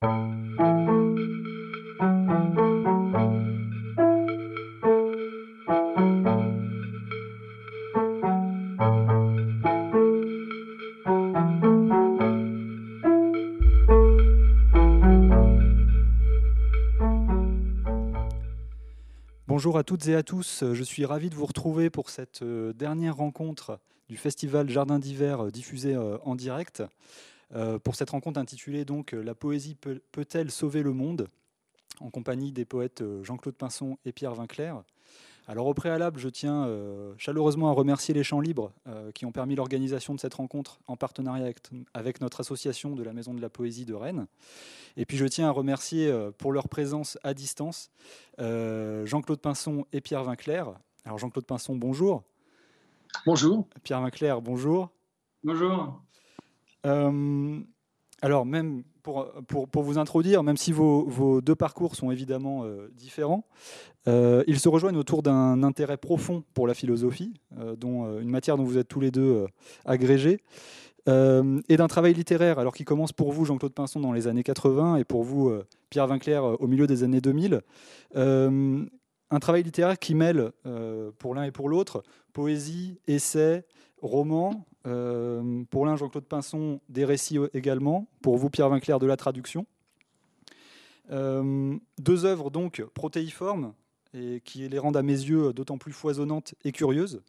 Bonjour à toutes et à tous, je suis ravi de vous retrouver pour cette euh, dernière rencontre du festival Jardin d'hiver euh, diffusé euh, en direct. Pour cette rencontre intitulée donc La poésie peut-elle sauver le monde? En compagnie des poètes Jean-Claude Pinson et Pierre Vinclair. Alors au préalable, je tiens chaleureusement à remercier les Champs Libres qui ont permis l'organisation de cette rencontre en partenariat avec, notre association de la Maison de la Poésie de Rennes. Et puis je tiens à remercier pour leur présence à distance Jean-Claude Pinson et Pierre Vinclair. Alors Jean-Claude Pinson, bonjour. Bonjour. Pierre Vinclair, bonjour. Bonjour. Euh, alors, même pour, pour, vous introduire, même si vos, vos deux parcours sont évidemment euh, différents, euh, ils se rejoignent autour d'un intérêt profond pour la philosophie, dont une matière dont vous êtes tous les deux agrégés, et d'un travail littéraire, alors qui commence pour vous, Jean-Claude Pinson, dans les années 80, et pour vous, Pierre Vinclair, au milieu des années 2000 un travail littéraire qui mêle, pour l'un et pour l'autre, poésie, essai, roman. Euh, pour l'un, Jean-Claude Pinson, des récits également. Pour vous, Pierre Vinclair, de la traduction. Euh, deux œuvres donc protéiformes et qui les rendent à mes yeux d'autant plus foisonnantes et curieuses.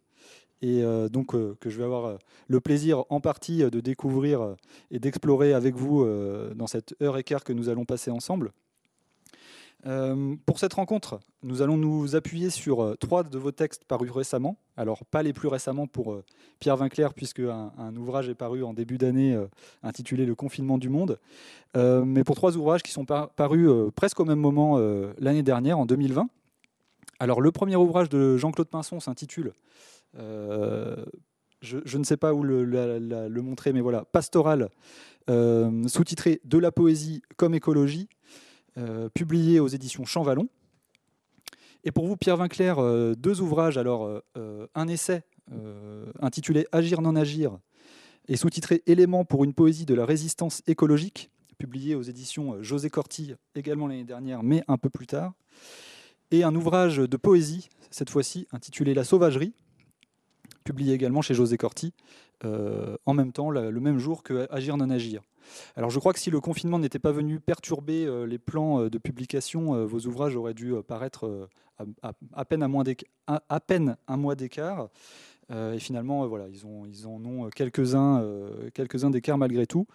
Et donc que je vais avoir le plaisir en partie de découvrir et d'explorer avec vous dans cette heure et quart que nous allons passer ensemble. Euh, pour cette rencontre, nous allons nous appuyer sur euh, trois de vos textes parus récemment. Alors, pas les plus récemment pour euh, Pierre Vinclair, puisque un, ouvrage est paru en début d'année intitulé Le confinement du monde, mais pour trois ouvrages qui sont parus presque au même moment l'année dernière, en 2020. Alors, le premier ouvrage de Jean-Claude Pinson s'intitule je, ne sais pas où le, le montrer, mais voilà, Pastoral, sous-titré De la poésie comme écologie, publié aux éditions Champvallon. Et pour vous, Pierre Vinclair, euh, deux ouvrages. Alors, euh, un essai intitulé Agir, non agir et sous-titré Éléments pour une poésie de la résistance écologique, publié aux éditions José Corti également l'année dernière, mais un peu plus tard. Et un ouvrage de poésie, cette fois-ci intitulé La sauvagerie, publié également chez José Corti, en même temps, le même jour que Agir, non agir. Alors je crois que si le confinement n'était pas venu perturber euh, les plans euh, de publication, euh, vos ouvrages auraient dû paraître à, peine, un mois d'écart. et finalement, voilà, ils, en ont quelques-uns quelques d'écart malgré tout.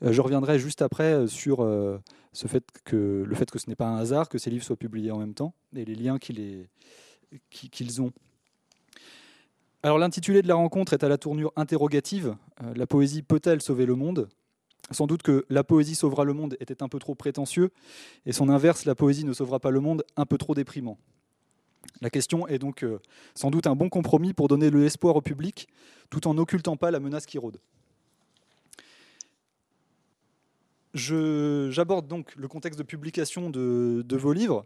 je reviendrai juste après sur le fait que ce n'est pas un hasard que ces livres soient publiés en même temps et les liens qu'ils ont. Alors l'intitulé de la rencontre est à la tournure interrogative. la poésie peut-elle sauver le monde? Sans doute que la poésie sauvera le monde était un peu trop prétentieux, et son inverse, la poésie ne sauvera pas le monde, un peu trop déprimant. La question est donc euh, sans doute un bon compromis pour donner de l'espoir au public, tout en n'occultant pas la menace qui rôde. J'aborde donc le contexte de publication de vos livres,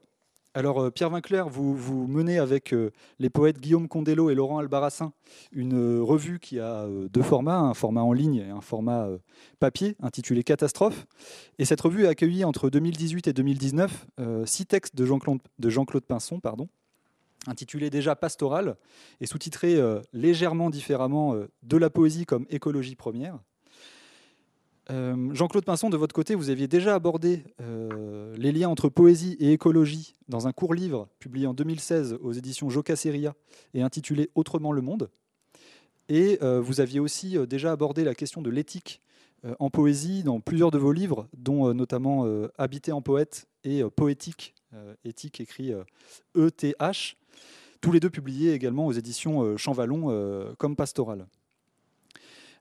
alors, euh, Pierre Vinclair, vous, menez avec euh, les poètes Guillaume Condello et Laurent Albarrassin une euh, revue qui a deux formats, un format en ligne et un format papier intitulé Catastrophe. Et cette revue a accueilli entre 2018 et 2019 six textes de Jean-Claude Jean Pinson, intitulés déjà Pastoral et sous-titrés légèrement différemment De la poésie comme écologie première. Euh, Jean-Claude Pinson, de votre côté, vous aviez déjà abordé euh, les liens entre poésie et écologie dans un court livre publié en 2016 aux éditions Jocaseria et intitulé Autrement le monde. Et euh, vous aviez aussi déjà abordé la question de l'éthique en poésie dans plusieurs de vos livres, dont notamment Habiter en poète et Poétique, éthique écrit E-T-H, tous les deux publiés également aux éditions Champvallon comme Pastoral.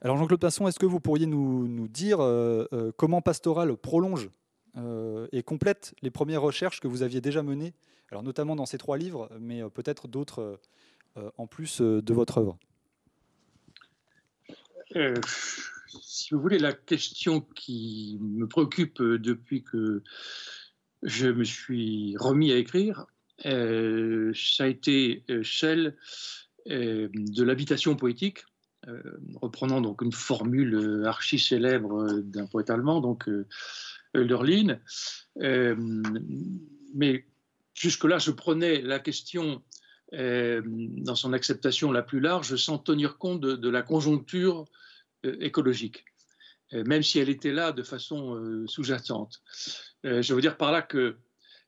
Alors Jean-Claude Passon, est-ce que vous pourriez nous, dire euh, euh, comment Pastoral prolonge euh, et complète les premières recherches que vous aviez déjà menées, notamment dans ces trois livres, mais peut-être d'autres en plus de votre œuvre? Si vous voulez, la question qui me préoccupe depuis que je me suis remis à écrire, ça a été celle de l'habitation poétique reprenant donc une formule euh, archi célèbre euh, d'un poète allemand, donc Hölderlin. mais jusque-là, je prenais la question dans son acceptation la plus large sans tenir compte de, la conjoncture écologique, même si elle était là de façon sous-jacente. je veux dire par là que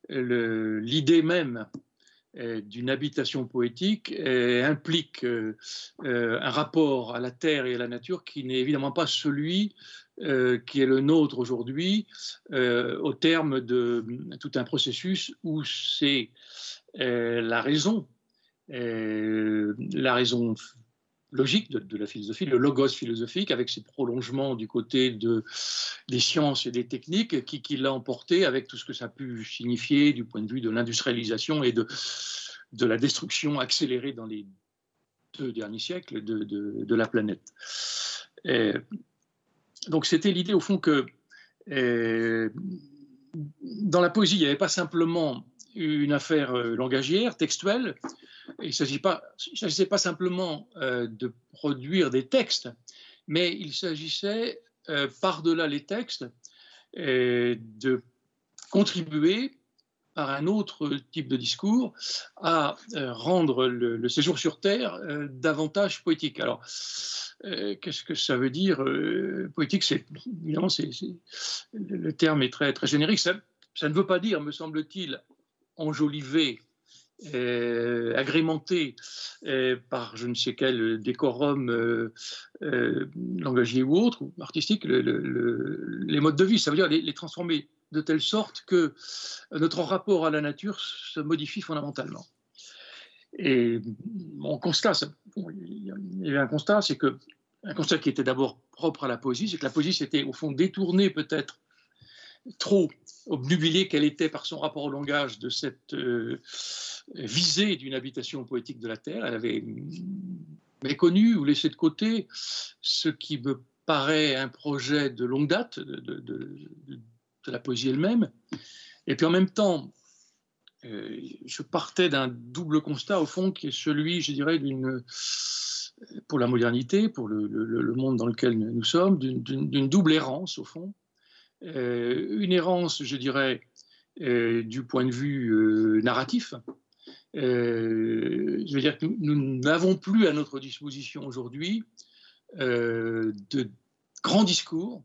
l'idée même euh, d'une habitation poétique euh, implique euh, un rapport à la terre et à la nature qui n'est évidemment pas celui qui est le nôtre aujourd'hui au terme de tout un processus où c'est la raison, la raison logique de, la philosophie, le logos philosophique, avec ses prolongements du côté de, des sciences et des techniques, qui, l'a emporté avec tout ce que ça a pu signifier du point de vue de l'industrialisation et de, de la destruction accélérée dans les deux derniers siècles de, de la planète. donc c'était l'idée au fond que dans la poésie, il n'y avait pas simplement une affaire euh, langagière, textuelle, il ne s'agissait pas, simplement euh, de produire des textes, mais il s'agissait, euh, par-delà les textes, de contribuer par un autre type de discours à rendre le, séjour sur Terre davantage poétique. Alors, qu'est-ce que ça veut dire Poétique, c'est évidemment, c'est, le terme est très, très générique. Ça ne veut pas dire, me semble-t-il, enjoliver euh, agrémenté euh, par je ne sais quel décorum euh, langagier ou autre, artistique, les modes de vie. Ça veut dire les, transformer de telle sorte que notre rapport à la nature se modifie fondamentalement. Et mon constat, il y avait un constat, c'est que un constat qui était d'abord propre à la poésie, c'est que la poésie s'était au fond détournée peut-être trop obnubilée qu'elle était par son rapport au langage de cette euh, visée d'une habitation poétique de la Terre. Elle avait méconnu ou laissé de côté ce qui me paraît un projet de longue date de, la poésie elle-même. Et puis en même temps, euh, je partais d'un double constat au fond qui est celui, je dirais, pour la modernité, pour le monde dans lequel nous sommes, d'une double errance au fond une errance, je dirais, euh, du point de vue euh, narratif. je veux dire que nous n'avons plus à notre disposition aujourd'hui de grands discours.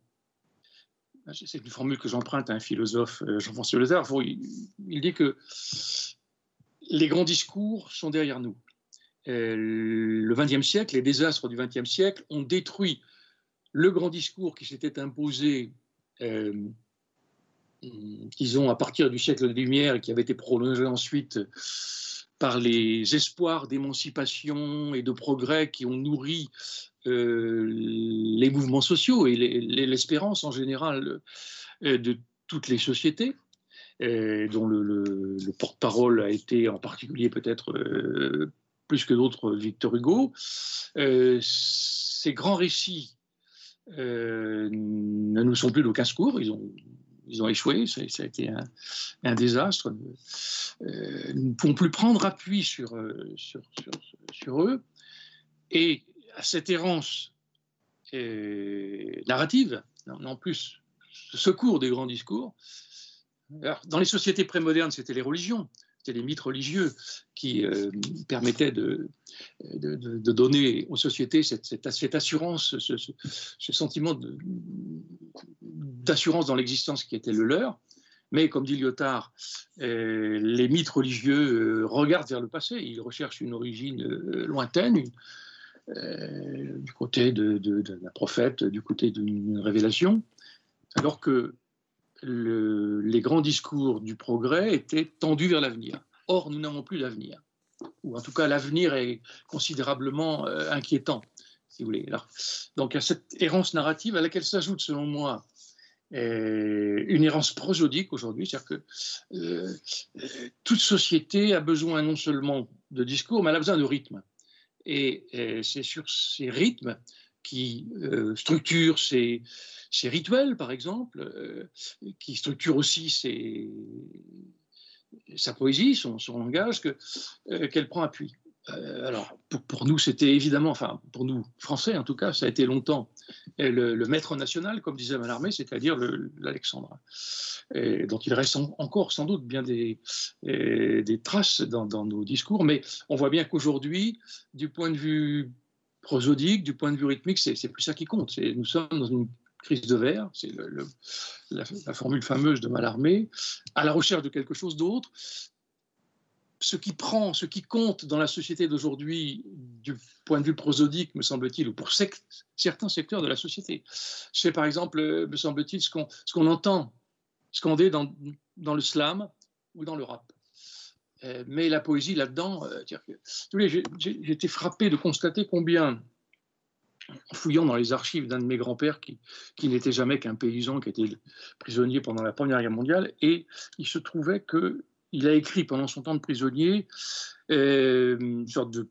C'est une formule que j'emprunte à un philosophe, Jean-François Lézard. Il dit que les grands discours sont derrière nous. le XXe siècle, les désastres du XXe siècle ont détruit le grand discours qui s'était imposé euh, disons, à partir du siècle des Lumières, qui avait été prolongé ensuite par les espoirs d'émancipation et de progrès qui ont nourri euh, les mouvements sociaux et l'espérance en général euh, de toutes les sociétés, dont le, porte-parole a été en particulier peut-être plus que d'autres Victor Hugo. ces grands récits euh, ne nous sont plus d'aucun secours. Ils ont, ils ont échoué. Ça, a été un, désastre. Euh, nous ne pouvons plus prendre appui sur, euh, sur, sur, eux. Et à cette errance narrative, en plus, ce secours des grands discours, dans les sociétés prémodernes, c'était les religions c'était les mythes religieux qui euh, permettaient de, donner aux sociétés cette, cette, assurance, ce, sentiment d'assurance dans l'existence qui était le leur. Mais comme dit Lyotard, euh, les mythes religieux euh, regardent vers le passé, ils recherchent une origine lointaine, du côté d'un prophète, du côté d'une révélation, alors que les grands discours du progrès étaient tendus vers l'avenir. Or, nous n'avons plus d'avenir. Ou en tout cas, l'avenir est considérablement euh, inquiétant, si vous voulez. donc, il y a cette errance narrative à laquelle s'ajoute, selon moi, euh, une errance prosodique aujourd'hui, c'est-à-dire que euh, toute société a besoin non seulement de discours, mais elle a besoin de rythme. Et, c'est sur ces rythmes qui structurent ces, ses rituels, par exemple, euh, qui structure aussi sa poésie, son, langage, euh, qu'elle prend appui. euh, alors, pour, nous, c'était évidemment, enfin, pour nous, Français en tout cas, ça a été longtemps. Le, maître national, comme disait Mallarmé, c'est-à-dire l'Alexandrin, dont il reste encore sans doute bien des, des traces dans, nos discours, mais on voit bien qu'aujourd'hui, du point de vue prosodique, du point de vue rythmique, c'est plus ça qui compte. Nous sommes dans une crise de verre, c'est la, formule fameuse de Mallarmé, à la recherche de quelque chose d'autre ce qui prend, ce qui compte dans la société d'aujourd'hui, du point de vue prosodique, me semble-t-il, ou pour certains secteurs de la société, c'est par exemple, me semble-t-il, ce qu'on ce qu'on entend scander dans, dans le slam ou dans le rap. Euh, mais la poésie là-dedans, euh, été frappé de constater combien, en fouillant dans les archives d'un de mes grands-pères qui, n'était jamais qu'un paysan, qui était prisonnier pendant la Première Guerre mondiale, et il se trouvait que il a écrit pendant son temps de prisonnier euh, une sorte de,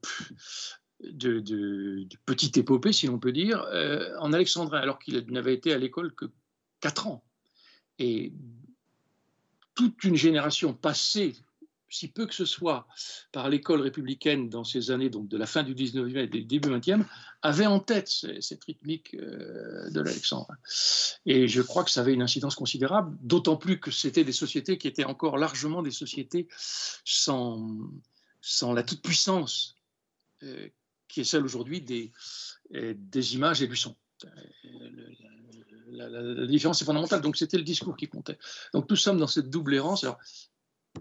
petite épopée, si l'on peut dire, en alexandrin, alors qu'il n'avait été à l'école que 4 ans. Et toute une génération passée si peu que ce soit, par l'école républicaine dans ces années donc de la fin du 19e et du début 20e, avait en tête cette rythmique euh, de l'Alexandre. Et je crois que ça avait une incidence considérable, d'autant plus que c'était des sociétés qui étaient encore largement des sociétés sans, la toute-puissance euh, qui est celle aujourd'hui des, euh, images et du son. La, différence est fondamentale. Donc c'était le discours qui comptait. Donc nous sommes dans cette double errance.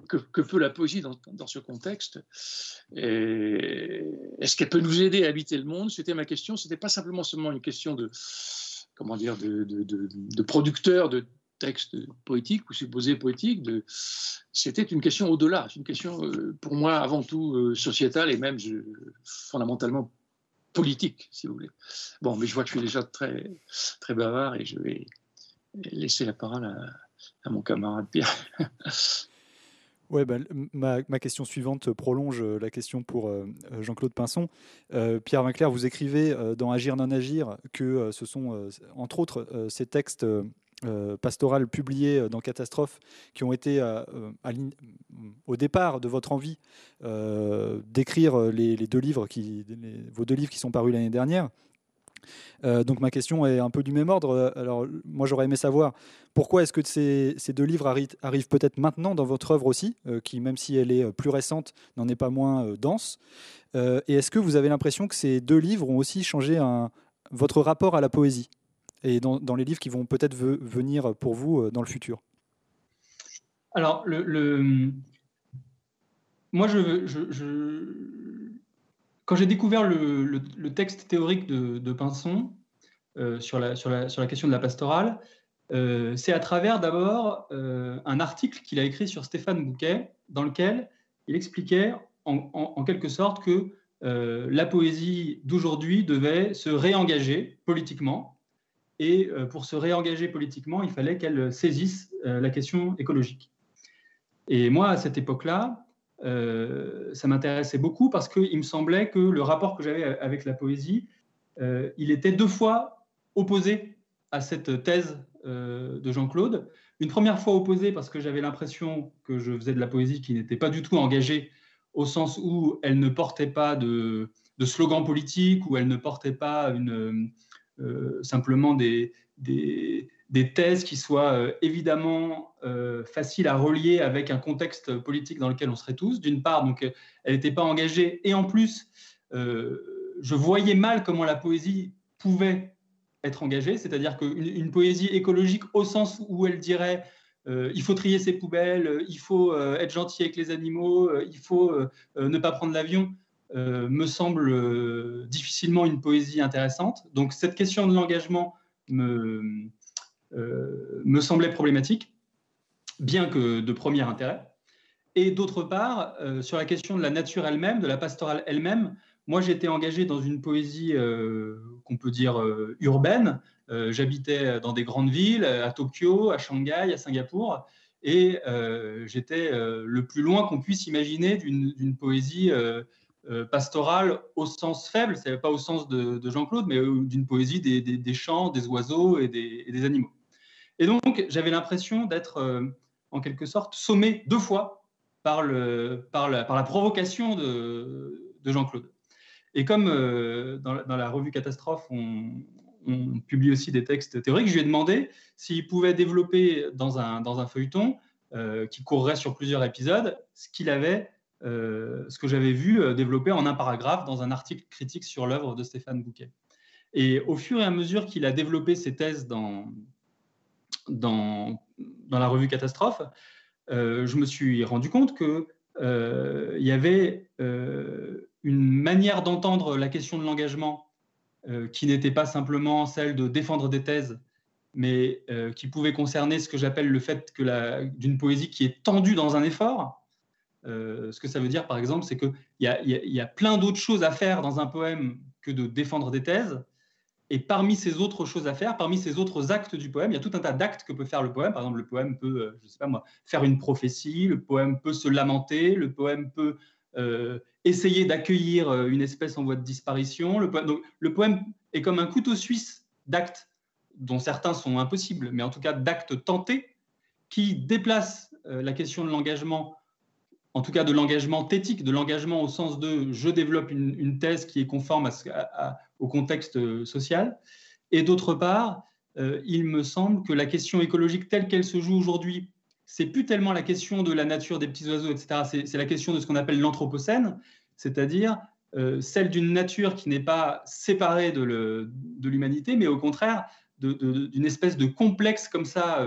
Que, peut la poésie dans, ce contexte Est-ce qu'elle peut nous aider à habiter le monde? C'était ma question. C'était pas simplement seulement une question de comment dire de, producteur de textes poétiques ou supposés poétiques. C'était une question au-delà. C'est une question euh, pour moi avant tout euh, sociétale et même fondamentalement politique, si vous voulez. Bon, mais je vois que je suis déjà très très bavard et je vais laisser la parole à mon camarade Pierre. Ouais, bah, ma, question suivante prolonge euh, la question pour euh, euh, Jean-Claude Pinson. Pierre Vinclair, vous écrivez dans Agir non agir que ce sont entre autres ces textes pastoraux publiés dans Catastrophe qui ont été au départ de votre envie d'écrire les, deux livres qui, vos deux livres qui sont parus l'année dernière. Euh, donc ma question est un peu du même ordre. Alors moi j'aurais aimé savoir pourquoi est-ce que ces, deux livres arrivent, peut-être maintenant dans votre œuvre aussi, euh, qui même si elle est plus récente n'en est pas moins euh, dense. et est-ce que vous avez l'impression que ces deux livres ont aussi changé votre rapport à la poésie et dans, les livres qui vont peut-être venir pour vous dans le futur? Alors moi je, quand j'ai découvert le, texte théorique de, Pinson euh, sur, la, question de la pastorale, euh, c'est à travers d'abord euh, un article qu'il a écrit sur Stéphane Bouquet, dans lequel il expliquait en, quelque sorte que la poésie d'aujourd'hui devait se réengager politiquement. Et pour se réengager politiquement, il fallait qu'elle saisisse la question écologique. Et moi, à cette époque-là, ça m'intéressait beaucoup parce qu'il me semblait que le rapport que j'avais avec la poésie, euh, il était deux fois opposé à cette thèse euh, de Jean-Claude. Une première fois opposé parce que j'avais l'impression que je faisais de la poésie qui n'était pas du tout engagée au sens où elle ne portait pas de, slogan politique, où elle ne portait pas une, simplement des, des thèses qui soient euh, évidemment euh, faciles à relier avec un contexte politique dans lequel on serait tous. D'une part, donc, elle n'était pas engagée, et en plus, euh, je voyais mal comment la poésie pouvait être engagée, c'est-à-dire qu'une une poésie écologique au sens où elle dirait il faut trier ses poubelles, il faut être gentil avec les animaux, il faut ne pas prendre l'avion, me semble difficilement une poésie intéressante. Donc cette question de l'engagement me, euh, me semblait problématique, bien que de premier intérêt. Et d'autre part, euh, sur la question de la nature elle-même, de la pastorale elle-même, moi j'étais engagé dans une poésie euh, qu'on peut dire urbaine. J'habitais dans des grandes villes, à Tokyo, à Shanghai, à Singapour, et j'étais le plus loin qu'on puisse imaginer d'une poésie pastorale au sens faible, c'est pas au sens de, Jean-Claude, mais d'une poésie des, chants, des oiseaux et des animaux. Et donc, j'avais l'impression d'être, euh, en quelque sorte, sommé deux fois par, la, provocation de, Jean-Claude. Et comme dans, la revue Catastrophe, on, publie aussi des textes théoriques, je lui ai demandé s'il pouvait développer dans un, feuilleton qui courrait sur plusieurs épisodes ce qu'il avait, ce que j'avais vu développer en un paragraphe dans un article critique sur l'œuvre de Stéphane Bouquet. Et au fur et à mesure qu'il a développé ses thèses dans, dans, la revue Catastrophe, euh, je me suis rendu compte qu'il euh, y avait euh, une manière d'entendre la question de l'engagement qui n'était pas simplement celle de défendre des thèses, mais qui pouvait concerner ce que j'appelle le fait que d'une poésie qui est tendue dans un effort. ce que ça veut dire, par exemple, c'est qu'il y, a plein d'autres choses à faire dans un poème que de défendre des thèses. Et parmi ces autres choses à faire, parmi ces autres actes du poème, il y a tout un tas d'actes que peut faire le poème. Par exemple, le poème peut, euh, je sais pas moi, faire une prophétie, le poème peut se lamenter, le poème peut euh, essayer d'accueillir euh, une espèce en voie de disparition. Le poème, donc, le poème est comme un couteau suisse d'actes dont certains sont impossibles, mais en tout cas d'actes tentés qui déplacent la question de l'engagement en tout cas de l'engagement thétique, de l'engagement au sens de je développe une, thèse qui est conforme au contexte euh, social. Et d'autre part, euh, il me semble que la question écologique telle qu'elle se joue aujourd'hui, c'est plus tellement la question de la nature des petits oiseaux, etc. C'est la question de ce qu'on appelle l'anthropocène, c'est-à-dire euh, celle d'une nature qui n'est pas séparée de l'humanité, mais au contraire d'une espèce de complexe comme ça,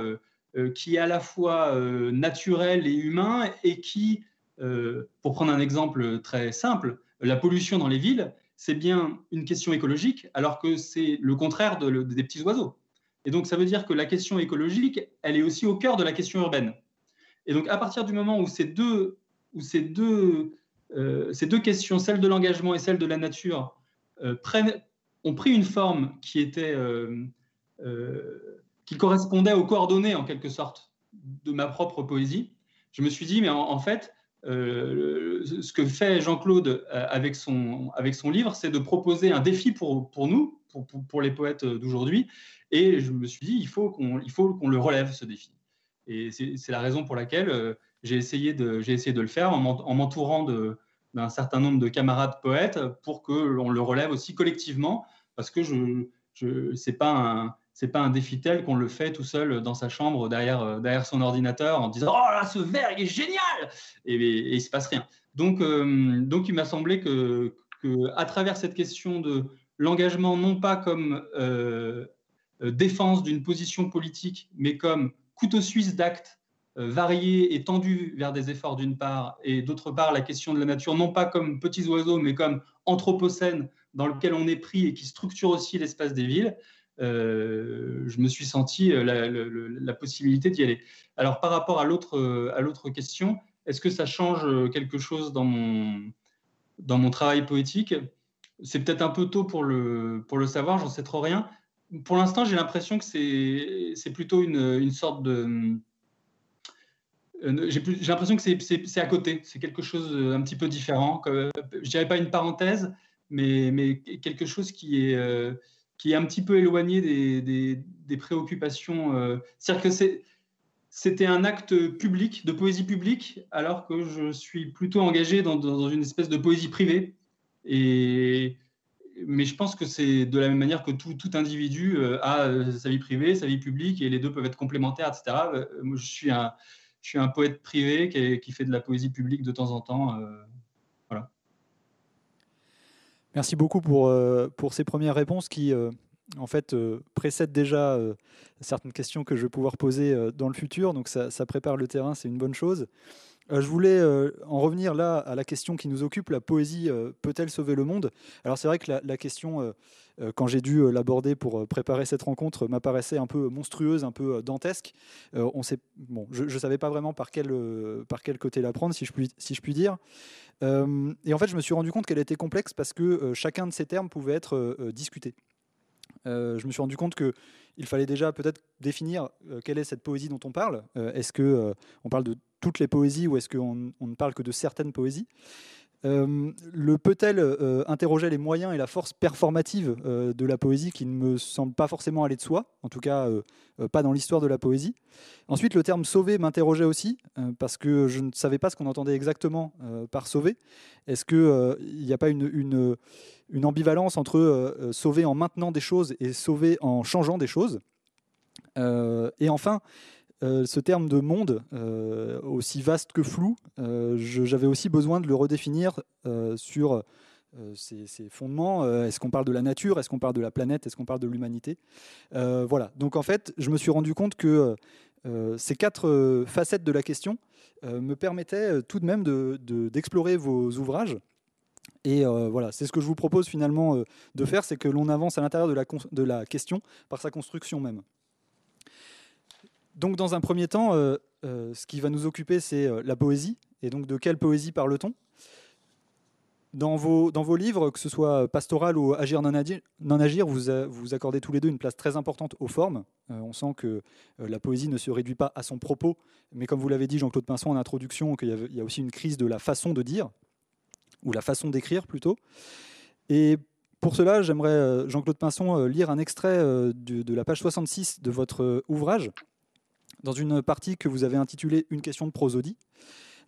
qui est à la fois naturel et humain et qui pour prendre un exemple très simple, la pollution dans les villes, c'est bien une question écologique, alors que c'est le contraire des petits oiseaux. Et donc, ça veut dire que la question écologique, elle est aussi au cœur de la question urbaine. Et donc, à partir du moment où ces deux, où ces deux, euh, ces deux questions, celle de l'engagement et celle de la nature, euh, prennent, ont pris une forme qui était, qui correspondait aux coordonnées, en quelque sorte, de ma propre poésie, je me suis dit, mais en fait, euh, ce que fait Jean-Claude euh, avec son, avec son livre, c'est de proposer un défi pour, pour nous, pour, pour, les poètes d'aujourd'hui. Et je me suis dit, il faut qu'on qu'on le relève, ce défi. Et c'est la raison pour laquelle euh, j'ai essayé, de, essayé de le faire en m'entourant d'un certain nombre de camarades poètes pour que l'on le relève aussi collectivement, parce que je, je c'est pas un c'est pas un défi tel qu'on le fait tout seul dans sa chambre derrière, euh, derrière son ordinateur en disant oh là ce verre il est génial et, et, il se passe rien. Donc euh, donc il m'a semblé que, à travers cette question de l'engagement non pas comme euh, défense d'une position politique mais comme couteau suisse d'actes variés et tendus vers des efforts d'une part et d'autre part la question de la nature non pas comme petits oiseaux mais comme anthropocène dans lequel on est pris et qui structure aussi l'espace des villes euh, je me suis senti euh, la, possibilité d'y aller. Alors par rapport à l'autre euh, question, est-ce que ça change quelque chose dans mon dans mon travail poétique? C'est peut-être un peu tôt pour le pour le savoir, j'en sais trop rien. Pour l'instant, j'ai l'impression que c'est plutôt une, une, sorte de j'ai l'impression que c'est à côté, c'est quelque chose un petit peu différent. Je dirais pas une parenthèse, mais, mais quelque chose qui est, qui est un petit peu éloigné des, des, préoccupations. Euh, c'est-à-dire que c'était un acte public, de poésie publique, alors que je suis plutôt engagé dans, dans une espèce de poésie privée. Et, mais je pense que c'est de la même manière que tout, tout individu euh, a euh, sa vie privée, sa vie publique, et les deux peuvent être complémentaires, etc. Moi, je suis un, je suis un poète privé qui, qui fait de la poésie publique de temps en temps. Merci beaucoup pour, euh, pour ces premières réponses qui, euh, en fait, euh, précèdent déjà certaines questions que je vais pouvoir poser dans le futur. Donc, ça, prépare le terrain, c'est une bonne chose. Je voulais en revenir là à la question qui nous occupe, la poésie peut-elle sauver le monde? Alors c'est vrai que la, question, quand j'ai dû l'aborder pour préparer cette rencontre, m'apparaissait un peu monstrueuse, un peu dantesque. on sait, bon, je ne savais pas vraiment par quel, par quel côté la prendre, si je puis, si je puis dire. Euh, et en fait, je me suis rendu compte qu'elle était complexe parce que euh, chacun de ces termes pouvait être euh, je me suis rendu compte qu'il fallait déjà peut-être définir quelle est cette poésie dont on parle. est-ce qu'on on parle de toutes les poésies ou est-ce qu'on on ne parle que de certaines poésies? Le peut-elle interrogeait les moyens et la force performative de la poésie qui ne me semble pas forcément aller de soi, en tout cas pas dans l'histoire de la poésie. Ensuite, le terme sauver m'interrogeait aussi, parce que je ne savais pas ce qu'on entendait exactement par sauver. Est-ce qu'il n'y a pas une ambivalence entre sauver en maintenant des choses et sauver en changeant des choses? Et enfin, euh, ce terme de monde, euh, aussi vaste que flou, euh, j'avais aussi besoin de le redéfinir sur ses, fondements. Est-ce qu'on parle de la nature? Est-ce qu'on parle de la planète? Est-ce qu'on parle de l'humanité? Voilà. Donc en fait, je me suis rendu compte que ces quatre facettes de la question me permettaient tout de même d'explorer de, vos ouvrages. Et voilà, c'est ce que je vous propose finalement de faire, c'est que l'on avance à l'intérieur de la question par sa construction même. Donc, dans un premier temps, euh, euh, ce qui va nous occuper, c'est euh, la poésie. Et donc, de quelle poésie parle-t-on? Dans vos, dans vos livres, que ce soit pastoral ou agir non agir, vous, vous accordez tous les deux une place très importante aux formes. on sent que la poésie ne se réduit pas à son propos, mais comme vous l'avez dit, Jean-Claude Pinson, en introduction, qu'il y, a aussi une crise de la façon de dire, ou la façon d'écrire plutôt. Et pour cela, j'aimerais, Jean-Claude Pinson, lire un extrait de, la page 66 de votre ouvrage, dans une partie que vous avez intitulée Une question de prosodie,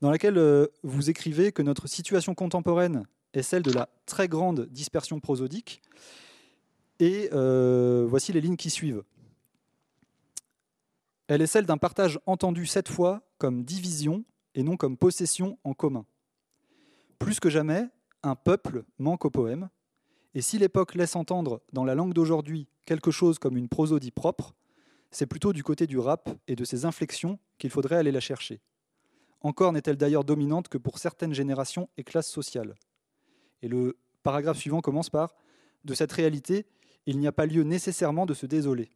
dans laquelle euh, vous écrivez que notre situation contemporaine est celle de la très grande dispersion prosodique. Et euh, voici les lignes qui suivent. Elle est celle d'un partage entendu cette fois comme division et non comme possession en commun. Plus que jamais, un peuple manque au poème, et si l'époque laisse entendre dans la langue d'aujourd'hui quelque chose comme une prosodie propre, c'est plutôt du côté du rap et de ses inflexions qu'il faudrait aller la chercher. Encore n'est-elle d'ailleurs dominante que pour certaines générations et classes sociales. Et le paragraphe suivant commence par De cette réalité, il n'y a pas lieu nécessairement de se désoler.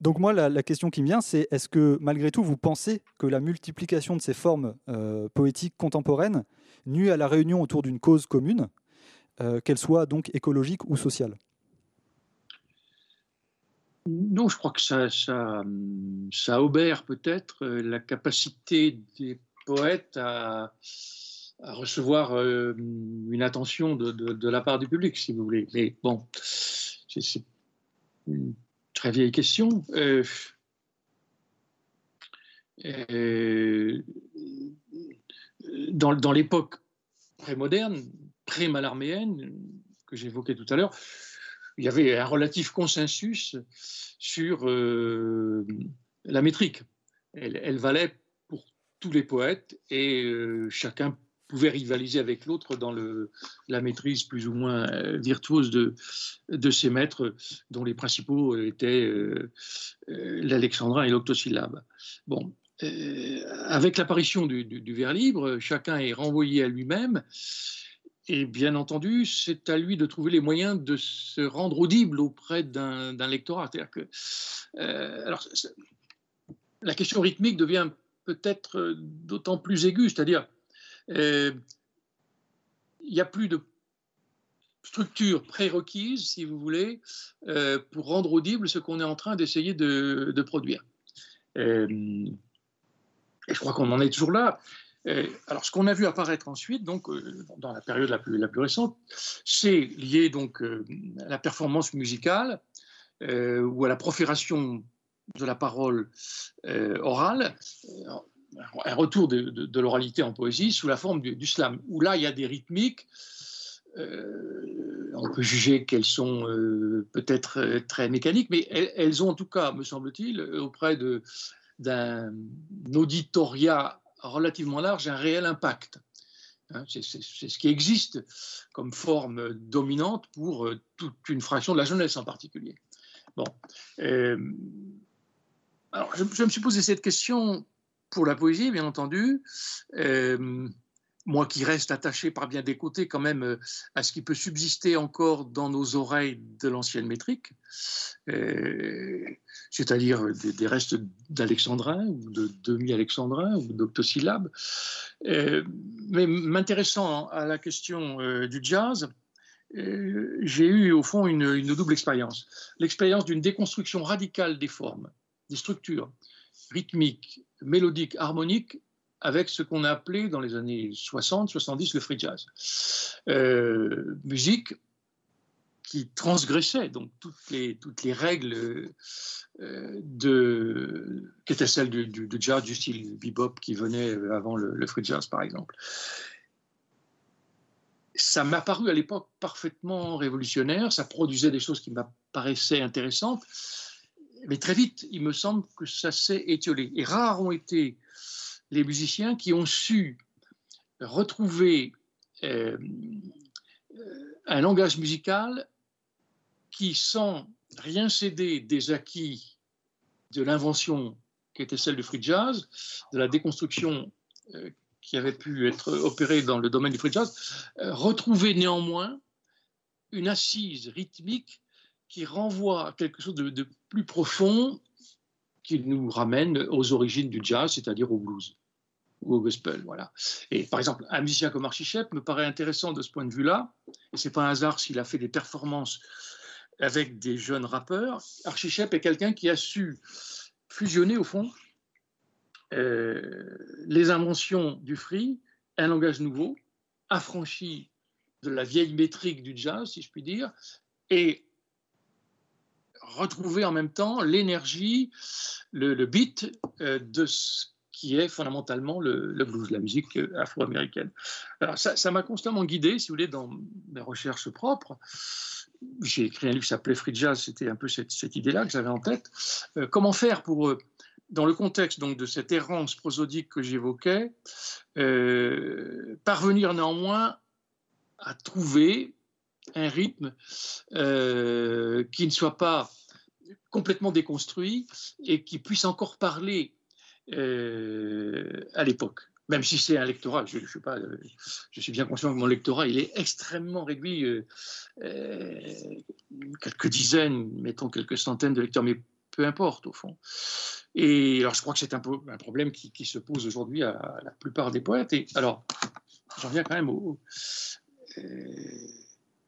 Donc moi, la, question qui me vient, c'est est-ce que malgré tout, vous pensez que la multiplication de ces formes euh, poétiques contemporaines nuit à la réunion autour d'une cause commune, euh, qu'elle soit donc écologique ou sociale? Non, je crois que ça, ça, peut-être euh, la capacité des poètes à, recevoir euh, une attention de, la part du public, si vous voulez. Mais bon, c'est une très vieille question. Euh, dans, dans l'époque prémoderne, pré-malarméenne, que j'évoquais tout à l'heure, il y avait un relatif consensus sur euh, la métrique. Elle, valait pour tous les poètes et euh, chacun pouvait rivaliser avec l'autre dans la maîtrise plus ou moins euh, virtuose de, de ses maîtres, dont les principaux étaient l'alexandrin et l'octosyllabe. Bon, avec l'apparition du, du, vers libre, chacun est renvoyé à lui-même et bien entendu, c'est à lui de trouver les moyens de se rendre audible auprès d'un lectorat. C'est-à-dire que, euh, la question rythmique devient peut-être d'autant plus aiguë, c'est-à-dire, euh, il n'y a plus de structure prérequise, si vous voulez, euh, pour rendre audible ce qu'on est en train d'essayer de, de, produire. et je crois qu'on en est toujours là alors, ce qu'on a vu apparaître ensuite, donc, euh, dans la période la plus, récente, c'est lié donc euh, à la performance musicale euh, ou à la profération de la parole orale, un retour de, l'oralité en poésie sous la forme du, slam, où là, il y a des rythmiques. on peut juger qu'elles sont peut-être très mécaniques, mais elles, elles, ont en tout cas, me semble-t-il, auprès d'un auditoria relativement large un réel impact. Hein, c'est ce qui existe comme forme dominante pour euh, toute une fraction de la jeunesse en particulier. Bon. Euh, alors, je, me suis posé cette question pour la poésie, bien entendu. Euh, moi qui reste attaché par bien des côtés quand même euh, à ce qui peut subsister encore dans nos oreilles de l'ancienne métrique, euh, c'est-à-dire des, restes d'alexandrin ou de demi-alexandrin ou d'octosyllabes. Euh, mais m'intéressant à la question du jazz, j'ai eu au fond une double expérience. L'expérience d'une déconstruction radicale des formes, des structures rythmiques, mélodiques, harmoniques avec ce qu'on a appelé dans les années 60-70 le free jazz. Euh, musique qui transgressait donc toutes les, toutes les règles euh, qui étaient celles du, jazz, du style bebop qui venait avant le, free jazz par exemple. Ça m'a paru à l'époque parfaitement révolutionnaire, ça produisait des choses qui m'apparaissaient intéressantes, mais très vite, il me semble que ça s'est étiolé. Et rares ont été les musiciens qui ont su retrouver euh, un langage musical qui, sans rien céder des acquis de l'invention qui était celle du free jazz, de la déconstruction euh, qui avait pu être opérée dans le domaine du free jazz, euh, retrouver néanmoins une assise rythmique qui renvoie à quelque chose de plus profond qui nous ramène aux origines du jazz, c'est-à-dire au blues ou au gospel. Voilà. Et par exemple, un musicien comme Archie Shepp me paraît intéressant de ce point de vue-là, et c'est pas un hasard s'il a fait des performances avec des jeunes rappeurs. Archie Shepp est quelqu'un qui a su fusionner, au fond, euh, les inventions du free, un langage nouveau, affranchi de la vieille métrique du jazz, si je puis dire, et retrouver en même temps l'énergie, le, beat euh, de ce qui est fondamentalement le, blues, la musique euh, afro-américaine. Alors ça m'a constamment guidé, si vous voulez, dans mes recherches propres. J'ai écrit un livre qui s'appelait Free Jazz, c'était un peu cette, idée-là que j'avais en tête. Euh, comment faire pour, euh, dans le contexte donc, de cette errance prosodique que j'évoquais, parvenir néanmoins à trouver un rythme qui ne soit pas complètement déconstruit et qui puisse encore parler euh, à l'époque. Même si c'est un lectorat, euh, je, suis bien conscient que mon lectorat il est extrêmement réduit, euh, quelques dizaines, mettons quelques centaines de lecteurs, mais peu importe au fond. Et alors je crois que c'est un, problème qui, se pose aujourd'hui à, la plupart des poètes. Et alors, j'en viens quand même au,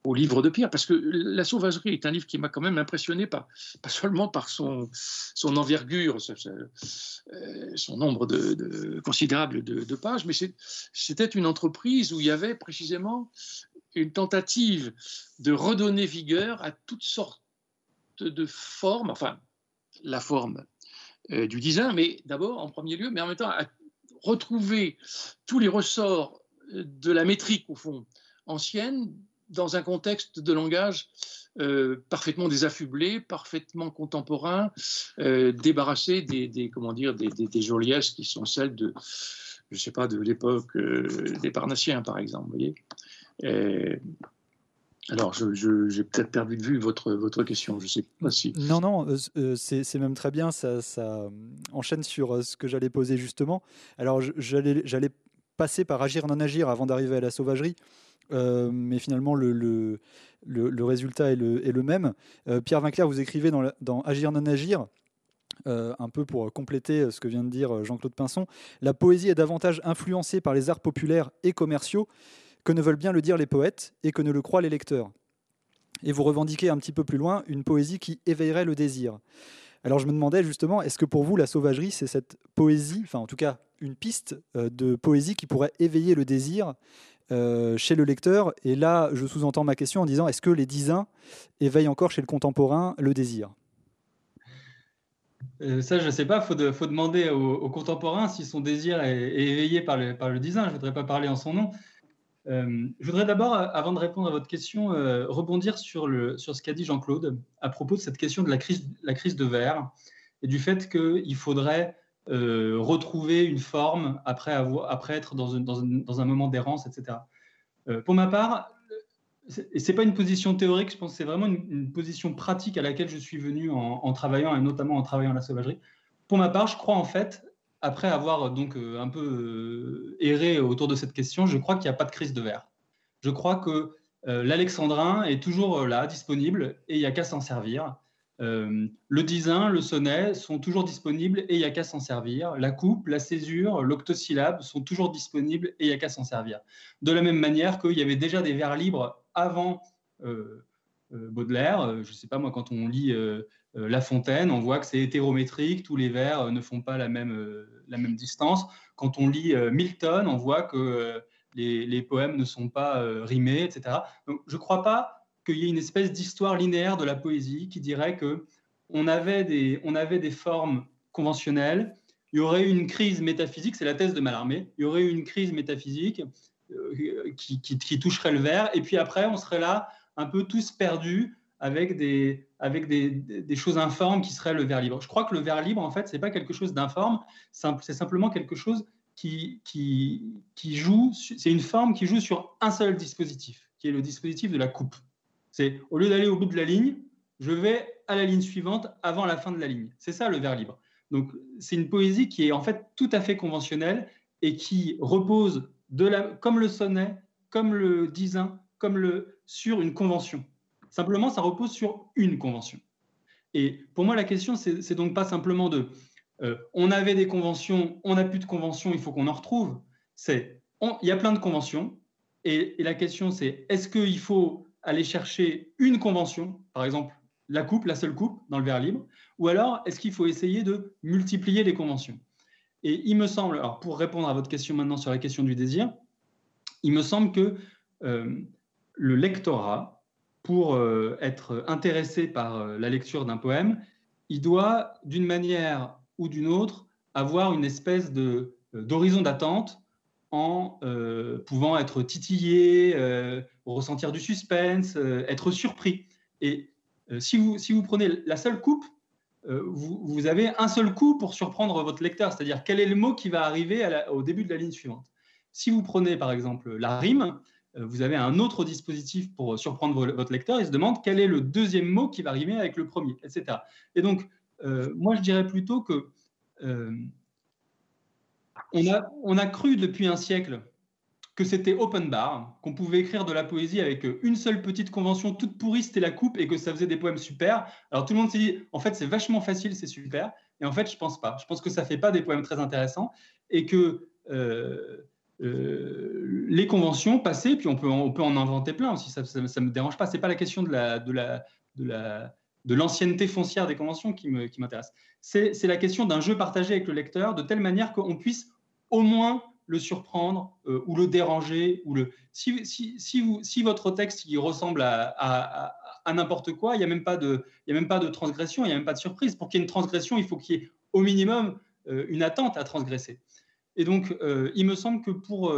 au livre de Pierre, parce que La Sauvagerie est un livre qui m'a quand même impressionné, pas, seulement par son, son envergure, euh, son nombre de, considérable de, pages, mais c'était une entreprise où il y avait précisément une tentative de redonner vigueur à toutes sortes de formes, enfin la forme euh, du design, mais d'abord en premier lieu, mais en même temps à retrouver tous les ressorts de la métrique au fond ancienne dans un contexte de langage euh, parfaitement désaffublé, parfaitement contemporain, euh, débarrassé des, comment dire, des, joliesses qui sont celles de, je sais pas, de l'époque euh, des Parnassiens, par exemple. Voyez alors, j'ai peut-être perdu de vue votre, votre question, je sais pas. Non, non, c'est même très bien, ça, ça enchaîne sur ce que j'allais poser justement. Alors, j'allais passer par agir non agir avant d'arriver à la sauvagerie. Euh, mais finalement le, résultat est le, même. Euh, Pierre Vinclair, vous écrivez dans, dans Agir non agir, euh, un peu pour compléter ce que vient de dire Jean-Claude Pinson, la poésie est davantage influencée par les arts populaires et commerciaux que ne veulent bien le dire les poètes et que ne le croient les lecteurs. Et vous revendiquez un petit peu plus loin une poésie qui éveillerait le désir. Alors je me demandais justement, est-ce que pour vous la sauvagerie, c'est cette poésie, enfin en tout cas une piste de poésie qui pourrait éveiller le désir euh, chez le lecteur. Et là, je sous-entends ma question en disant est-ce que les dizains éveillent encore chez le contemporain le désir? Euh, ça, je ne sais pas. Il faut, demander aux, contemporains si son désir est, éveillé par le, par le Je ne voudrais pas parler en son nom. Euh, je voudrais d'abord, avant de répondre à votre question, rebondir sur, sur ce qu'a dit Jean-Claude à propos de cette question de la crise, la crise de verre et du fait qu'il faudrait euh, retrouver une forme après, avoir, après être dans, dans, un moment d'errance, etc. Euh, pour ma part, et c'est pas une position théorique, je pense que c'est vraiment une, position pratique à laquelle je suis venu en, travaillant, et notamment en travaillant à la sauvagerie. Pour ma part, je crois en fait, après avoir donc euh, un peu erré autour de cette question, je crois qu'il n'y a pas de crise de verre. Je crois que l'alexandrin est toujours là, disponible, et il n'y a qu'à s'en servir. Euh, le disin, le sonnet sont toujours disponibles et il n'y a qu'à s'en servir. La coupe, la césure, l'octosyllabe sont toujours disponibles et il n'y a qu'à s'en servir. De la même manière qu'il y avait déjà des vers libres avant euh, euh, Baudelaire. Je ne sais pas, moi, quand on lit La Fontaine, on voit que c'est hétérométrique, tous les vers ne font pas la même, la même distance. Quand on lit Milton, on voit que les, les, poèmes ne sont pas rimés, etc. Donc je ne crois pas qu'il y ait une espèce d'histoire linéaire de la poésie qui dirait que on avait des, on avait des formes conventionnelles, il y aurait eu une crise métaphysique, c'est la thèse de Mallarmé, il y aurait eu une crise métaphysique euh, qui, qui, toucherait le vers, et puis après, on serait là un peu tous perdus avec des, avec des, des, choses informes qui seraient le vers libre. Je crois que le vers libre, en fait, c'est pas quelque chose d'informe, c'est simplement quelque chose qui, qui, qui joue, c'est une forme qui joue sur un seul dispositif, qui est le dispositif de la coupe. C'est au lieu d'aller au bout de la ligne, je vais à la ligne suivante avant la fin de la ligne. C'est ça le vers libre. Donc c'est une poésie qui est en fait tout à fait conventionnelle et qui repose de la, comme le sonnet, comme le disin, comme le sur une convention. Simplement, ça repose sur une convention. Et pour moi, la question, c'est donc pas simplement de euh, on avait des conventions, on n'a plus de conventions, il faut qu'on en retrouve. C'est il y a plein de conventions. Et la question, c'est est-ce qu'il faut aller chercher une convention, par exemple la coupe, la seule coupe dans le verre libre, ou alors est-ce qu'il faut essayer de multiplier les conventions? Et il me semble, pour répondre à votre question maintenant sur la question du désir, il me semble que euh, le lectorat, pour euh, être intéressé par euh, la lecture d'un poème, il doit, d'une manière ou d'une autre, avoir une espèce d'horizon d'attente en pouvant être titillé, ressentir du suspense, être surpris. Et euh, si, vous, si vous prenez la seule coupe, euh, vous, vous, avez un seul coup pour surprendre votre lecteur, c'est-à-dire quel est le mot qui va arriver au début de la ligne suivante. Si vous prenez par exemple la rime, euh, vous avez un autre dispositif pour surprendre votre lecteur. Il se demande quel est le deuxième mot qui va rimer avec le premier, etc. Et donc, moi, je dirais plutôt que on, a, on, a, cru depuis un siècle que c'était open bar, qu'on pouvait écrire de la poésie avec une seule petite convention toute pourrie, c'était la coupe, et que ça faisait des poèmes super. Alors tout le monde s'est dit, en fait, c'est vachement facile, c'est super. Et en fait, je pense pas. Je pense que ça fait pas des poèmes très intéressants, et que euh, euh, les conventions passées, puis on peut, on peut en inventer plein aussi, ça ne me dérange pas. C'est pas la question de la, de la, de la de l'ancienneté foncière des conventions qui m'intéresse. Qui c'est la question d'un jeu partagé avec le lecteur de telle manière qu'on puisse au moins le surprendre euh, ou le déranger. Ou le... Si, si, si, vous, si votre texte il ressemble à, à, à, n'importe quoi, il n'y a, même pas de, y a même pas de transgression, il n'y a même pas de surprise. Pour qu'il y ait une transgression, il faut qu'il y ait au minimum euh, une attente à transgresser. Et donc, euh, il me semble que pour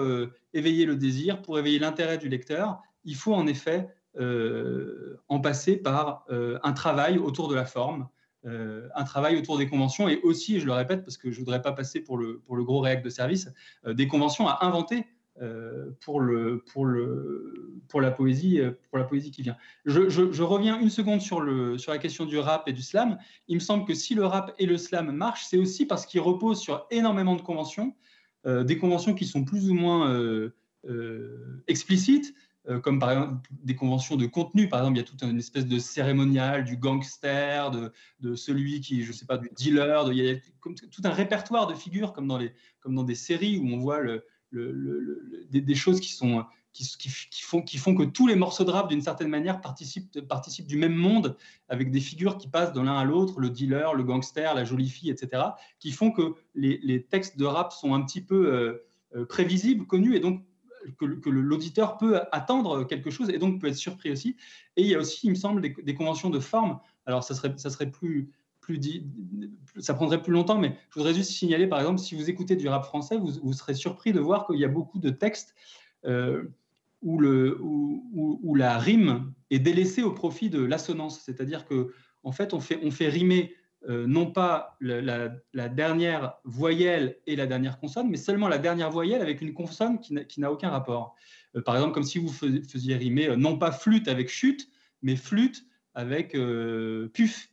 éveiller le désir, pour éveiller l'intérêt du lecteur, il faut en effet en passer par un travail autour de la forme, euh, un travail autour des conventions et aussi, je le répète parce que je ne voudrais pas passer pour le, pour le gros réacte de service, euh, des conventions à inventer euh, pour, le, pour, le, pour, la poésie, pour la poésie qui vient. Je, reviens une seconde sur, le, sur la question du rap et du slam. Il me semble que si le rap et le slam marchent, c'est aussi parce qu'ils reposent sur énormément de conventions, des conventions qui sont plus ou moins explicites, euh, comme par exemple des conventions de contenu. Par exemple, il y a toute une espèce de cérémonial du gangster, de, celui qui, je ne sais pas, du dealer. il y a tout un répertoire de figures comme dans, les, comme dans des séries où on voit des, choses qui, sont, qui, font, qui font que tous les morceaux de rap, d'une certaine manière, participent, participent du même monde, avec des figures qui passent de l'un à l'autre, le dealer, le gangster, la jolie fille, etc., qui font que les, les textes de rap sont un petit peu euh, euh, prévisibles, connus, et donc que, l'auditeur peut attendre quelque chose et donc peut être surpris aussi. Et il y a aussi, il me semble, des, conventions de forme. Alors, ça serait, ça serait plus, plus ça prendrait plus longtemps, mais je voudrais juste signaler, par exemple, si vous écoutez du rap français, vous, serez surpris de voir qu'il y a beaucoup de textes euh, où, le, où, la rime est délaissée au profit de l'assonance. C'est-à-dire que en fait, on fait, on fait rimer euh, non pas la, dernière voyelle et la dernière consonne, mais seulement la dernière voyelle avec une consonne qui n'a aucun rapport. Euh, par exemple, comme si vous faisiez rimer euh, non pas flûte avec chute, mais flûte avec puf.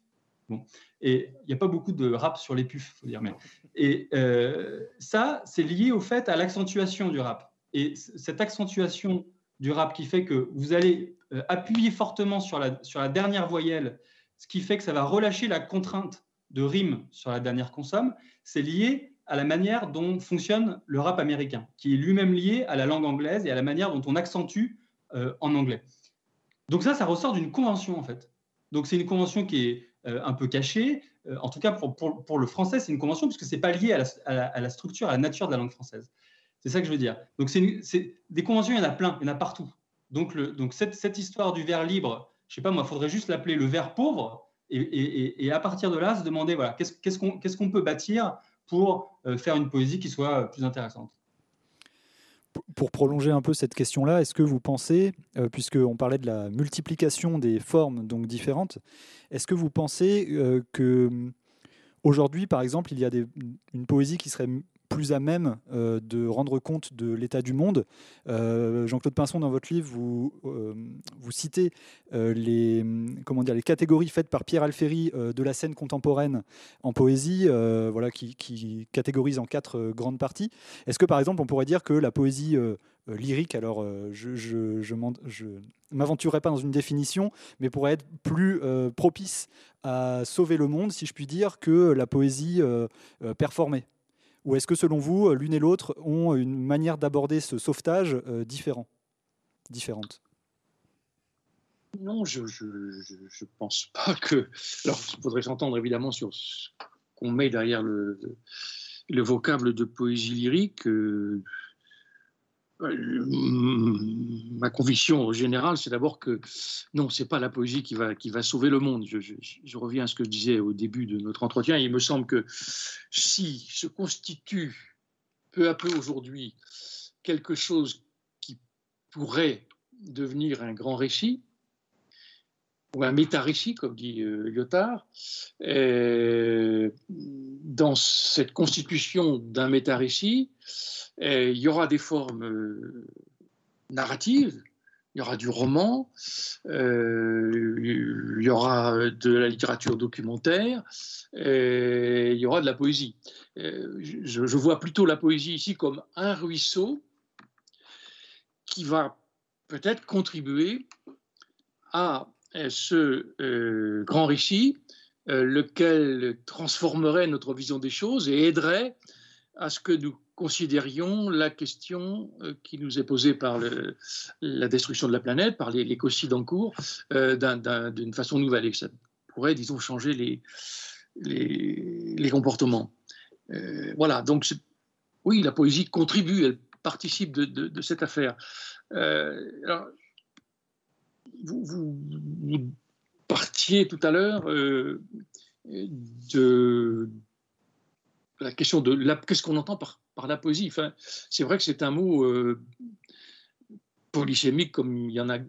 Bon. Et il n'y a pas beaucoup de rap sur les pufs, faut dire. Mais... Et ça, c'est lié au fait à l'accentuation du rap. Et cette accentuation du rap qui fait que vous allez appuyer fortement sur la, sur la dernière voyelle ce qui fait que ça va relâcher la contrainte de rime sur la dernière consomme, c'est lié à la manière dont fonctionne le rap américain, qui est lui-même lié à la langue anglaise et à la manière dont on accentue euh, en anglais. Donc ça, ça ressort d'une convention en fait. Donc c'est une convention qui est un peu cachée. en tout cas, pour, pour, le français, c'est une convention puisque ce n'est pas lié à la, à la, structure, à la nature de la langue française. C'est ça que je veux dire. Donc, c'est des conventions, il y en a plein, il y en a partout. Donc, le, donc cette, cette, histoire du vers libre, je sais pas, moi, il faudrait juste l'appeler le vers pauvre. Et, à partir de là, se demander voilà, qu'est-ce qu'on peut bâtir pour faire une poésie qui soit plus intéressante. Pour prolonger un peu cette question-là, est-ce que vous pensez, euh, puisqu'on parlait de la multiplication des formes donc différentes, est-ce que vous pensez euh, que aujourd'hui, par exemple, il y a une poésie qui serait plus à même euh, de rendre compte de l'état du monde. Euh, Jean-Claude Pinson, dans votre livre, vous, euh, citez les, comment dire, les catégories faites par Pierre Alféry de la scène contemporaine en poésie, voilà, qui, catégorise en quatre grandes parties. Est-ce que, par exemple, on pourrait dire que la poésie lyrique, alors je, je, je m'aventurerai pas dans une définition, mais pourrait être plus propice à sauver le monde, si je puis dire, que la poésie performée? Ou est-ce que selon vous, euh, l'une et l'autre ont une manière d'aborder ce sauvetage euh, différent, différente? Non, je ne pense pas que... Alors, il faudrait s'entendre évidemment sur ce qu'on met derrière le, le, vocable de poésie lyrique. Euh, ma conviction générale, c'est d'abord que non, c'est pas la poésie qui va, qui va sauver le monde. Je, reviens à ce que je disais au début de notre entretien. Il me semble que si se constitue peu à peu aujourd'hui quelque chose qui pourrait devenir un grand récit, ou un méta-récit, comme dit euh, Lyotard, dans cette constitution d'un méta-récit, il y aura des formes euh, narratives, il y aura du roman, euh, il y aura de la littérature documentaire, il y aura de la poésie. Euh, je, vois plutôt la poésie ici comme un ruisseau qui va peut-être contribuer à ce grand récit, lequel transformerait notre vision des choses et aiderait à ce que nous considérions la question euh, qui nous est posée par la destruction de la planète, par l'écocide en cours, euh, d'une façon nouvelle et ça pourrait, disons, changer les, les, comportements. Euh, voilà, donc oui, la poésie contribue, elle participe de, cette affaire. alors, vous, partiez tout à l'heure de la question de qu'est-ce qu'on entend par par la poésie. Enfin, c'est vrai que c'est un mot euh, polysémique comme il y en a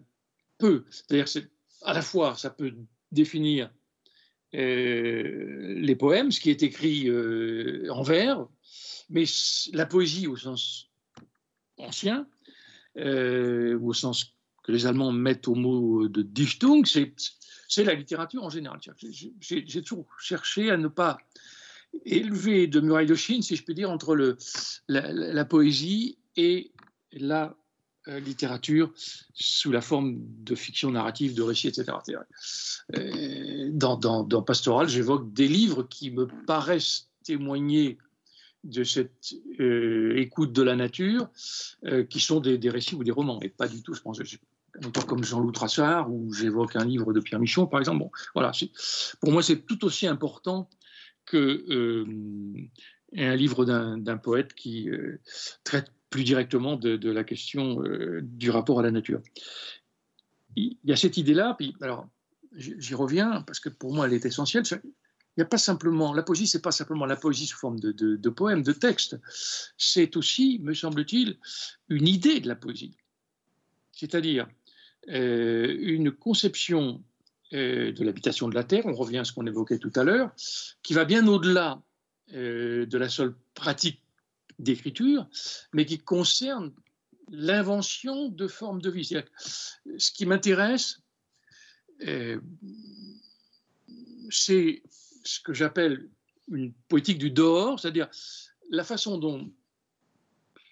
peu. C'est-à-dire à la fois, ça peut définir euh, les poèmes, ce qui est écrit euh, en vers, mais la poésie au sens ancien, ou au sens que les Allemands mettent au mot de Dichtung, c'est la littérature en général. J'ai toujours cherché à ne pas élevé de muraille de Chine, si je peux dire, entre le, la, poésie et la euh, littérature sous la forme de fiction narrative, de récits, etc. Euh, dans, dans, Pastoral, j'évoque des livres qui me paraissent témoigner de cette euh, écoute de la nature, qui sont des, des, récits ou des romans, et pas du tout, je pense, comme Jean-Loup Trassard, ou j'évoque un livre de Pierre Michon, par exemple. Bon, voilà, pour moi, c'est tout aussi important que euh, un livre d'un poète qui euh, traite plus directement de, la question euh, du rapport à la nature. Il y a cette idée-là, puis alors j'y reviens parce que pour moi elle est essentielle. Il n'y a pas simplement la poésie, c'est pas simplement la poésie sous forme de, de, de poèmes, de textes. C'est aussi, me semble-t-il, une idée de la poésie, c'est-à-dire une conception de l'habitation de la Terre, on revient à ce qu'on évoquait tout à l'heure, qui va bien au-delà euh, de la seule pratique d'écriture, mais qui concerne l'invention de formes de vie. Ce qui m'intéresse, euh, c'est ce que j'appelle une poétique du dehors, c'est-à-dire la façon dont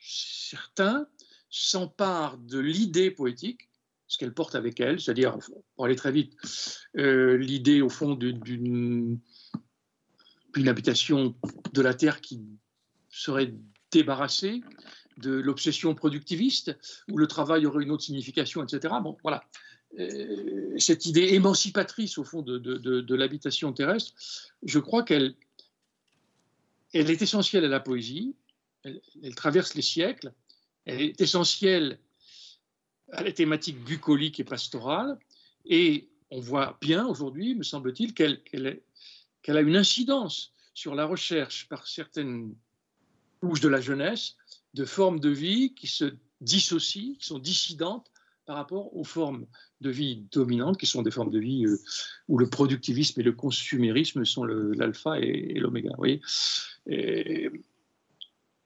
certains s'emparent de l'idée poétique ce qu'elle porte avec elle, c'est-à-dire, pour aller très vite, euh, l'idée au fond d'une habitation de la Terre qui serait débarrassée de l'obsession productiviste, où le travail aurait une autre signification, etc. Bon, voilà. cette idée émancipatrice au fond de, l'habitation terrestre, je crois qu'elle elle est essentielle à la poésie, elle, traverse les siècles, elle est essentielle à la thématique bucolique et pastorale, et on voit bien aujourd'hui, me semble-t-il, qu'elle a une incidence sur la recherche par certaines couches de la jeunesse de formes de vie qui se dissocient, qui sont dissidentes par rapport aux formes de vie dominantes, qui sont des formes de vie euh, où le productivisme et le consumérisme sont l'alpha et, l'oméga.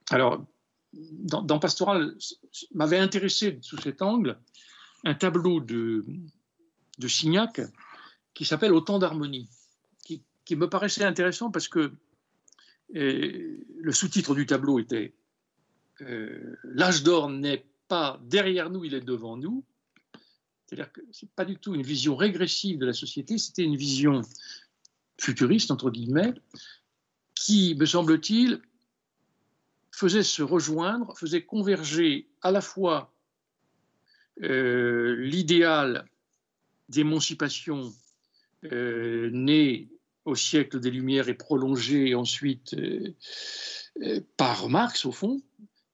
Alors, dans, Pastoral, m'avait intéressé sous cet angle un tableau de, Signac qui s'appelle Autant d'harmonie, qui, qui, me paraissait intéressant parce que euh, le sous-titre du tableau était euh, L'âge d'or n'est pas derrière nous, il est devant nous. C'est-à-dire que ce n'est pas du tout une vision régressive de la société, c'était une vision futuriste, entre guillemets, qui, me semble-t-il, faisait se rejoindre, faisait converger à la fois euh, l'idéal d'émancipation euh, né au siècle des Lumières et prolongé ensuite euh, par Marx, au fond,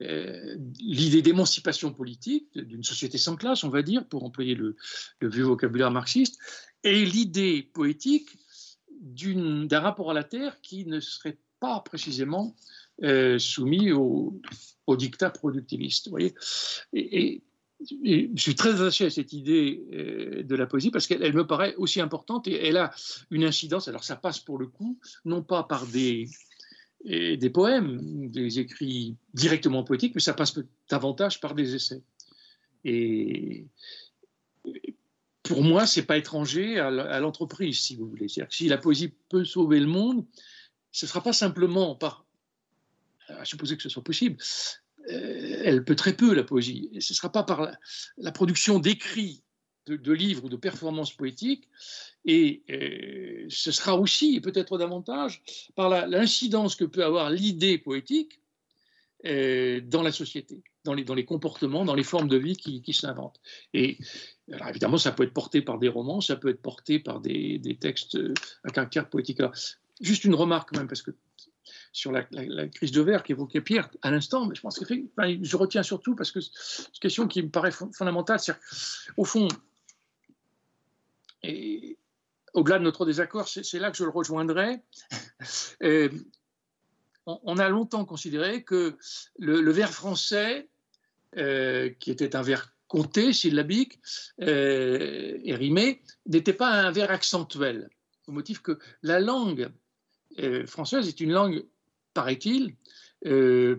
l'idée d'émancipation politique d'une société sans classe, on va dire, pour employer le, le vieux vocabulaire marxiste, et l'idée poétique d'un rapport à la terre qui ne serait pas précisément euh, soumis au, au, dictat productiviste. Vous voyez et, je suis très attaché à cette idée euh, de la poésie parce qu'elle me paraît aussi importante et elle a une incidence. Alors ça passe pour le coup, non pas par des, des poèmes, des écrits directement poétiques, mais ça passe davantage par des essais. Et pour moi, c'est pas étranger à l'entreprise, si vous voulez. si la poésie peut sauver le monde, ce ne sera pas simplement par à supposer que ce soit possible, euh, elle peut très peu, la poésie. Et ce ne sera pas par la, production d'écrits, de, livres ou de performances poétiques, et euh, ce sera aussi, et peut-être davantage, par l'incidence que peut avoir l'idée poétique euh, dans la société, dans les, comportements, dans les formes de vie qui, s'inventent. Et évidemment, ça peut être porté par des romans, ça peut être porté par des, textes à caractère poétique. Juste une remarque même, parce que sur la, crise de verre qu'évoquait Pierre à l'instant, mais je pense que je retiens surtout parce que c'est une question qui me paraît fondamentale. Au fond, et au-delà de notre désaccord, c'est là que je le rejoindrai. Euh, on, a longtemps considéré que le, vers français, euh, qui était un vers compté, syllabique euh, et n'était pas un vers accentuel, au motif que la langue française est une langue paraît-il, euh,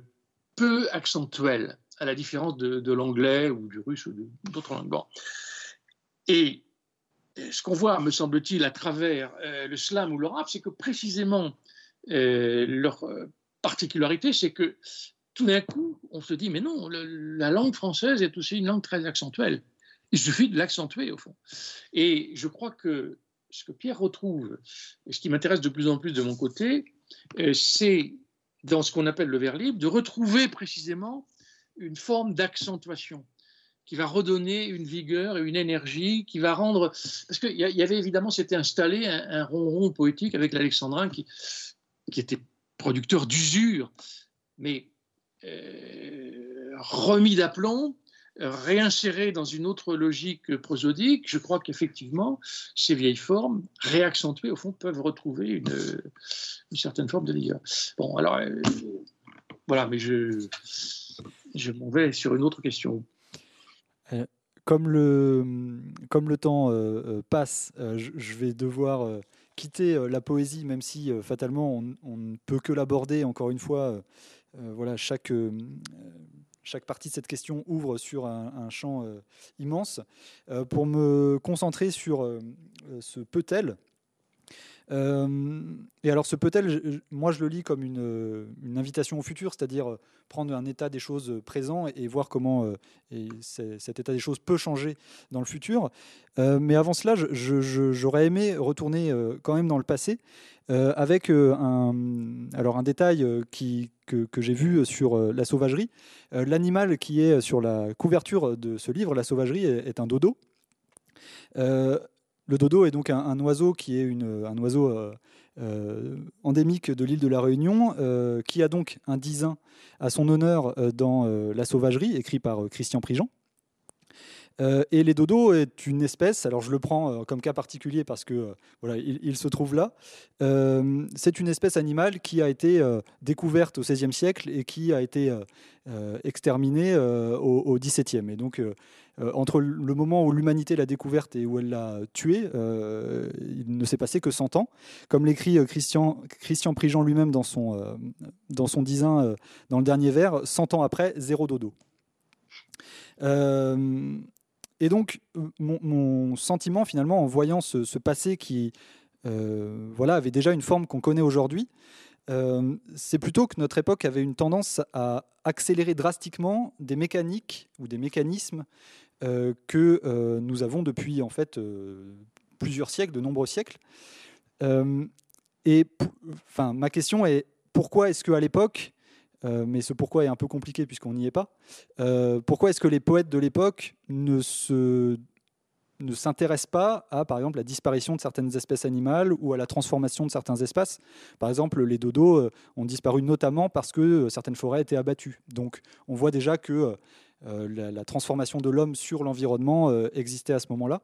peu accentuelle, à la différence de, l'anglais ou du russe ou d'autres langues. Et ce qu'on voit, me semble-t-il, à travers euh, le slam ou le rap, c'est que précisément euh, leur particularité, c'est que tout d'un coup, on se dit, mais non, la langue française est aussi une langue très accentuelle. Il suffit de l'accentuer, au fond. Et je crois que ce que Pierre retrouve, et ce qui m'intéresse de plus en plus de mon côté, c'est dans ce qu'on appelle le vers libre, de retrouver précisément une forme d'accentuation qui va redonner une vigueur et une énergie, qui va rendre... Parce qu'il y, avait évidemment, c'était installé un, ronron poétique avec l'alexandrin qui, était producteur d'usure, mais euh, remis d'aplomb, réinséré dans une autre logique prosodique, je crois qu'effectivement, ces vieilles formes, réaccentuées, au fond, peuvent retrouver une, certaine forme de vigueur. Bon, alors, euh, voilà, mais je, je m'en vais sur une autre question. Euh, comme, le, comme le temps euh, passe, je, vais devoir quitter la poésie, même si fatalement on, on, ne peut que l'aborder, encore une fois. voilà, chaque chaque partie de cette question ouvre sur un, champ euh, immense. Euh, pour me concentrer sur euh, ce peut-elle, et alors ce peut-elle, moi je le lis comme une, invitation au futur, c'est-à-dire prendre un état des choses présent et, voir comment cet état des choses peut changer dans le futur. mais avant cela, j'aurais aimé retourner quand même dans le passé euh, avec euh, un, alors un détail euh, que, j'ai vu sur la sauvagerie. L'animal qui est sur la couverture de ce livre, La sauvagerie, est, un dodo. Le dodo est donc un, oiseau qui est une, un oiseau endémique de l'île de la Réunion, qui a donc un disin à son honneur dans La Sauvagerie, écrit par Christian Prigent. Euh, et les dodos est une espèce, alors je le prends euh, comme cas particulier parce que euh, voilà, il, se trouve là. c'est une espèce animale qui a été découverte au XVIe siècle et qui a été exterminée au, XVIIe. Et donc, entre le moment où l'humanité l'a découverte et où elle l'a tuée, il ne s'est passé que 100 ans. Comme l'écrit Christian, Christian Prigent lui-même dans son, dans son dans le dernier vers, 100 ans après, zéro dodo. Et donc, euh, mon, sentiment finalement en voyant ce, passé qui euh, voilà, avait déjà une forme qu'on connaît aujourd'hui, euh, c'est plutôt que notre époque avait une tendance à accélérer drastiquement des mécaniques ou des mécanismes que nous avons depuis en fait plusieurs siècles, de nombreux siècles. et enfin, ma question est pourquoi est-ce qu'à l'époque euh, mais ce pourquoi est un peu compliqué puisqu'on n'y est pas. Euh, pourquoi est-ce que les poètes de l'époque ne se ne s'intéressent pas à, par exemple, la disparition de certaines espèces animales ou à la transformation de certains espaces? Par exemple, les dodos euh, ont disparu notamment parce que certaines forêts étaient abattues. Donc, on voit déjà que la, transformation de l'homme sur l'environnement existait à ce moment-là.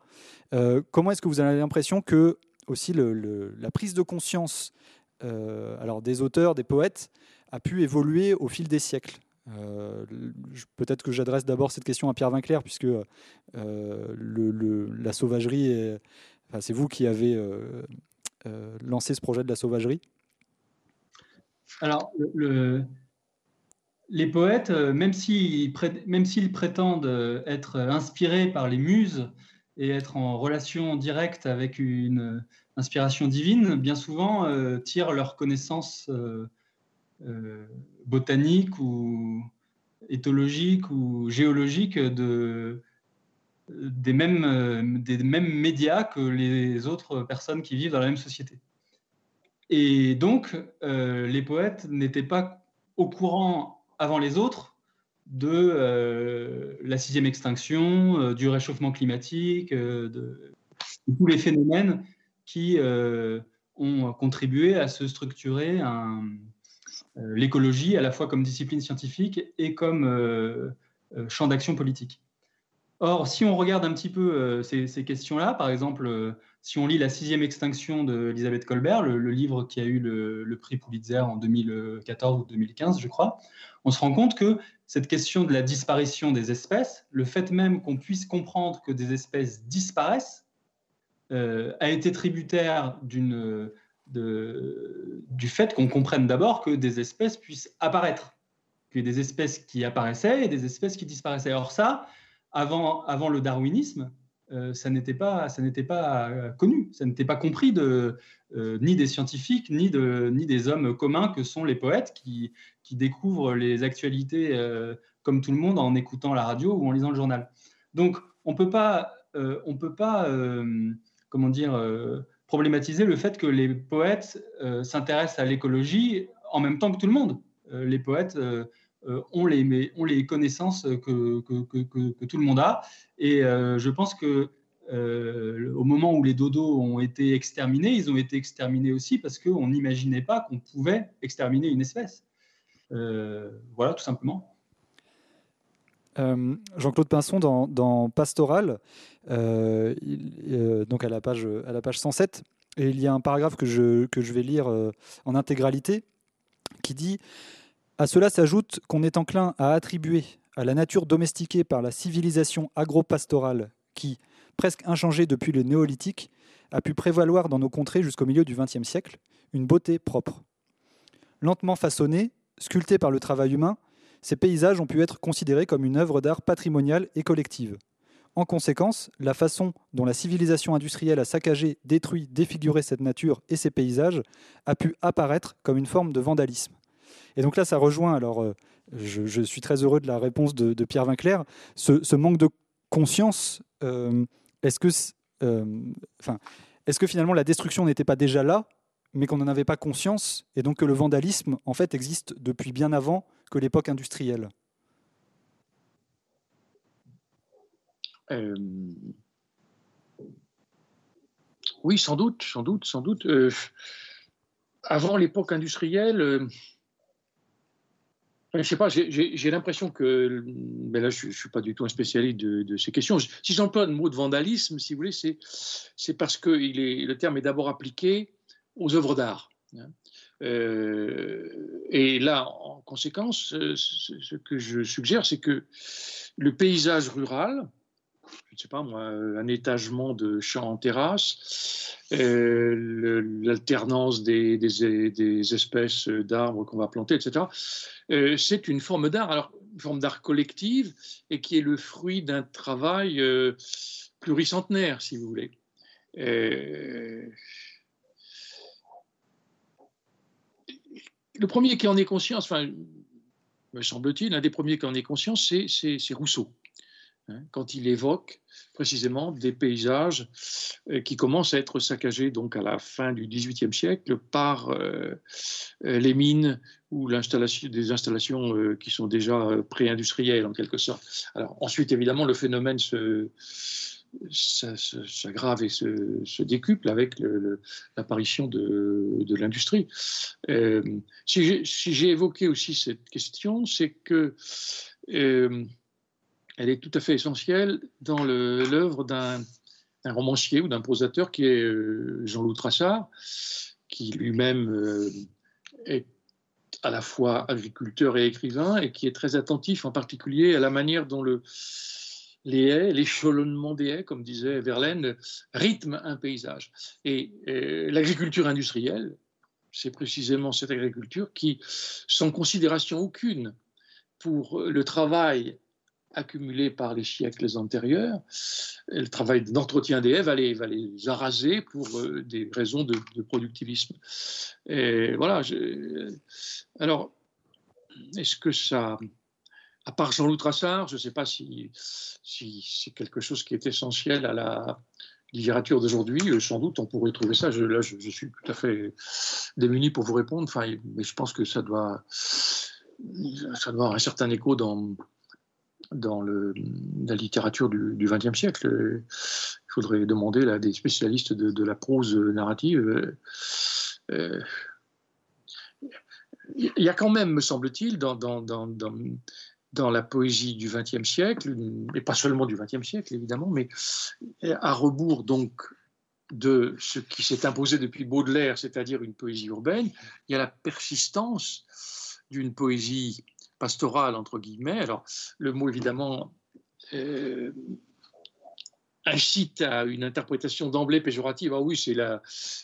comment est-ce que vous avez l'impression que aussi la prise de conscience alors des auteurs, des poètes, a pu évoluer au fil des siècles. Euh, peut-être que j'adresse d'abord cette question à Pierre Vinclair, puisque euh, la sauvagerie, c'est vous qui avez euh, lancé ce projet de la sauvagerie. Alors, le, les poètes, même s'ils prétendent être inspirés par les muses et être en relation directe avec une inspiration divine, bien souvent tirent leur connaissance botanique ou éthologique ou géologique de, des, mêmes, des mêmes médias que les autres personnes qui vivent dans la même société. Et donc, euh, les poètes n'étaient pas au courant avant les autres de euh, la sixième extinction, du réchauffement climatique, de, de, tous les phénomènes qui ont contribué à se structurer un, euh, l'écologie à la fois comme discipline scientifique et comme euh, euh, champ d'action politique. Or, si on regarde un petit peu ces, questions-là, par exemple, si on lit La sixième extinction d'Elisabeth Colbert, le, livre qui a eu le, prix Pulitzer en 2014 ou 2015, je crois, on se rend compte que cette question de la disparition des espèces, le fait même qu'on puisse comprendre que des espèces disparaissent, a été tributaire d'une du fait qu'on comprenne d'abord que des espèces puissent apparaître, qu'il des espèces qui apparaissaient et des espèces qui disparaissaient. Or ça, avant, avant le darwinisme, euh, ça n'était pas, ça n'était pas euh, connu, ça n'était pas compris de, euh, ni des scientifiques, ni, de, ni des hommes communs que sont les poètes qui, qui découvrent les actualités comme tout le monde en écoutant la radio ou en lisant le journal. Donc on peut pas, on peut pas, comment dire problématiser le fait que les poètes euh, s'intéressent à l'écologie en même temps que tout le monde. Euh, les poètes euh, ont, les, connaissances que, tout le monde a. Et je pense que au moment où les dodos ont été exterminés, ils ont été exterminés aussi parce qu'on n'imaginait pas qu'on pouvait exterminer une espèce. voilà, tout simplement. Jean-Claude Pinson, dans, Pastoral, euh, euh, donc à la, page, à la page 107. Et il y a un paragraphe que je, que je vais lire euh, en intégralité qui dit À cela s'ajoute qu'on est enclin à attribuer à la nature domestiquée par la civilisation agro-pastorale qui, presque inchangée depuis le néolithique, a pu prévaloir dans nos contrées jusqu'au milieu du XXe siècle, une beauté propre. Lentement façonnée, sculptée par le travail humain, ces paysages ont pu être considérés comme une œuvre d'art patrimoniale et collective. En conséquence, la façon dont la civilisation industrielle a saccagé, détruit, défiguré cette nature et ces paysages a pu apparaître comme une forme de vandalisme. Et donc là, ça rejoint, alors euh, je, suis très heureux de la réponse de, Pierre Vinclair, ce, manque de conscience, euh, est-ce que, euh, est que finalement la destruction n'était pas déjà là, mais qu'on n'en avait pas conscience, et donc que le vandalisme, en fait, existe depuis bien avant que l'époque industrielle Euh, Oui, sans doute, sans doute, sans doute. avant l'époque industrielle, je ne sais pas, j'ai l'impression que, mais là je ne suis pas du tout un spécialiste de, ces questions. Si j'emploie le mot de vandalisme, si vous voulez, c'est parce que le terme est d'abord appliqué aux œuvres d'art. Hein. Euh, et là, en conséquence, ce que je suggère, c'est que le paysage rural, je ne sais pas moi, un étagement de champs en terrasse, euh, l'alternance des, espèces d'arbres qu'on va planter, etc. Euh, c'est une forme d'art, alors une forme d'art collective, et qui est le fruit d'un travail pluricentenaire, si vous voulez. Le premier qui en est conscience, enfin, me semble-t-il, l'un des premiers qui en est conscience, c'est Rousseau. Hein, quand il évoque précisément des paysages euh, qui commencent à être saccagés donc à la fin du XVIIIe siècle par euh, euh, les mines ou l'installation des installations qui sont déjà pré-industrielles en quelque sorte. Alors ensuite évidemment le phénomène se s'aggrave et se, décuple avec l'apparition de, l'industrie. si j'ai évoqué aussi cette question, c'est que elle est tout à fait essentielle dans l'œuvre d'un romancier ou d'un prosateur qui est euh, Jean-Loup Trassard, qui lui-même euh, est à la fois agriculteur et écrivain et qui est très attentif en particulier à la manière dont le, les haies, l'échelonnement des haies, comme disait Verlaine, rythme un paysage. Et, l'agriculture industrielle, c'est précisément cette agriculture qui, sans considération aucune pour le travail accumulés par les siècles antérieurs. le travail d'entretien des haies va les, va araser pour euh, des raisons de, productivisme. Et voilà. alors, est-ce que ça. À part Jean-Loup Trassard, je ne sais pas si, c'est quelque chose qui est essentiel à la littérature d'aujourd'hui. Euh, sans doute, on pourrait trouver ça. Je, là, je, suis tout à fait démuni pour vous répondre. Enfin, mais je pense que ça doit, ça doit avoir un certain écho dans, dans la littérature du XXe siècle. Il faudrait demander à des spécialistes de, la prose narrative. Euh, il y a quand même, me semble-t-il, dans, la poésie du XXe siècle, et pas seulement du XXe siècle évidemment, mais à rebours donc de ce qui s'est imposé depuis Baudelaire, c'est-à-dire une poésie urbaine, il y a la persistance d'une poésie pastorale, entre guillemets. Alors, le mot, évidemment, euh, incite à une interprétation d'emblée péjorative. Ah oui, c'est la,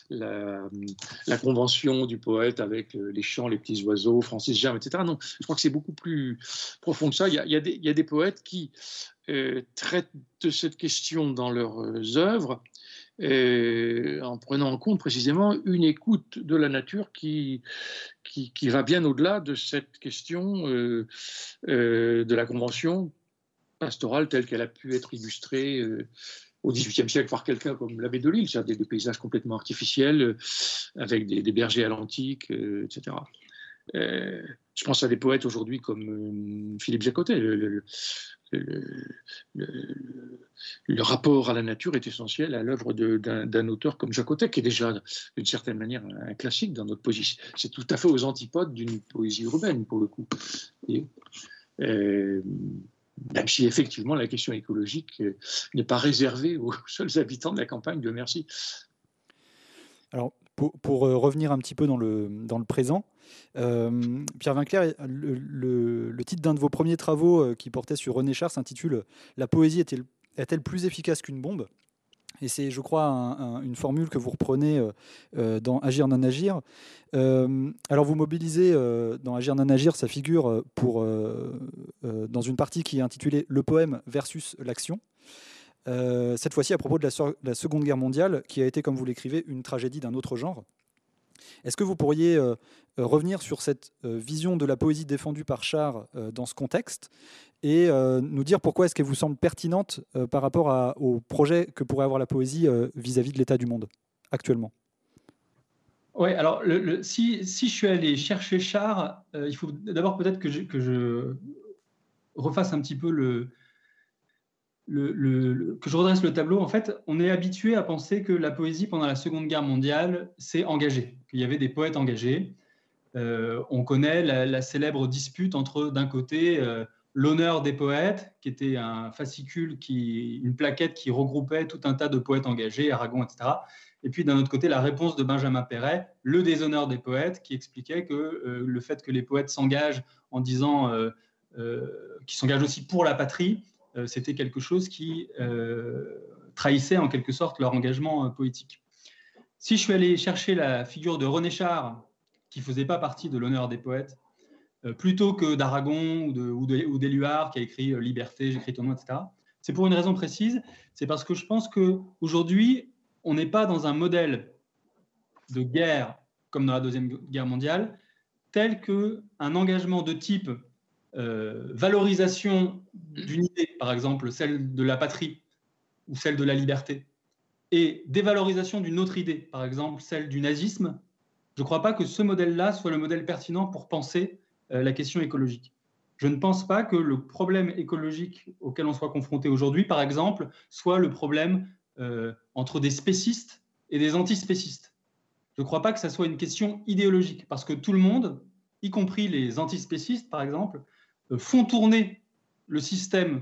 la, convention du poète avec les chants, les petits oiseaux, Francis Germe, etc. Non, je crois que c'est beaucoup plus profond que ça. Il y a, des, poètes qui euh, traitent de cette question dans leurs œuvres en prenant en compte précisément une écoute de la nature qui, qui, va bien au-delà de cette question euh, euh, de la convention pastorale telle qu'elle a pu être illustrée euh, au XVIIIe siècle par quelqu'un comme l'abbé de Lille, c'est-à-dire des, paysages complètement artificiels, avec des, bergers à l'antique, etc. je pense à des poètes aujourd'hui comme Philippe Jacotet, le, rapport à la nature est essentiel à l'œuvre d'un auteur comme Jacotet, qui est déjà d'une certaine manière un classique dans notre poésie. C'est tout à fait aux antipodes d'une poésie urbaine, pour le coup. Euh, même si effectivement la question écologique euh, n'est pas réservée aux seuls habitants de la campagne, de merci. Alors, pour, euh, revenir un petit peu dans le, présent, euh, Pierre Vinclair, le, le, titre d'un de vos premiers travaux qui portait sur René Char s'intitule La poésie est-elle plus efficace qu'une bombe? Et c'est, je crois, une formule que vous reprenez dans Agir non agir. alors vous mobilisez dans Agir non agir sa figure pour, dans une partie qui est intitulée Le poème versus l'action. Euh, cette fois-ci à propos de la, Seconde Guerre mondiale, qui a été, comme vous l'écrivez, une tragédie d'un autre genre. Est-ce que vous pourriez euh, euh, revenir sur cette vision de la poésie défendue par Char dans ce contexte et nous dire pourquoi est-ce qu'elle vous semble pertinente par rapport au projet que pourrait avoir la poésie vis-à-vis de l'état du monde actuellement? Oui, alors si, je suis allé chercher Char, il faut d'abord peut-être que je refasse un petit peu le, le, que je redresse le tableau, en fait, on est habitué à penser que la poésie pendant la Seconde Guerre mondiale s'est engagée, qu'il y avait des poètes engagés. Euh, on connaît la, célèbre dispute entre, d'un côté, euh, l'honneur des poètes, qui était un fascicule, qui, une plaquette qui regroupait tout un tas de poètes engagés, Aragon, etc. Et puis d'un autre côté, la réponse de Benjamin Perret, le déshonneur des poètes, qui expliquait que euh, le fait que les poètes s'engagent en disant qu'ils s'engagent aussi pour la patrie, c'était quelque chose qui euh, trahissait en quelque sorte leur engagement euh, poétique. Si je suis allé chercher la figure de René Char, qui ne faisait pas partie de l'honneur des poètes, plutôt que d'Aragon ou, d'Éluard qui a écrit Liberté, j'écris ton nom, etc. C'est pour une raison précise, c'est parce que je pense qu'aujourd'hui, on n'est pas dans un modèle de guerre comme dans la Deuxième Guerre mondiale, tel qu'un engagement de type euh, valorisation d'une idée, par exemple celle de la patrie ou celle de la liberté, et dévalorisation d'une autre idée, par exemple celle du nazisme, je ne crois pas que ce modèle-là soit le modèle pertinent pour penser euh, la question écologique. Je ne pense pas que le problème écologique auquel on soit confronté aujourd'hui, par exemple, soit le problème euh, entre des spécistes et des antispécistes. Je ne crois pas que ça soit une question idéologique, parce que tout le monde, y compris les antispécistes, par exemple, font tourner le système,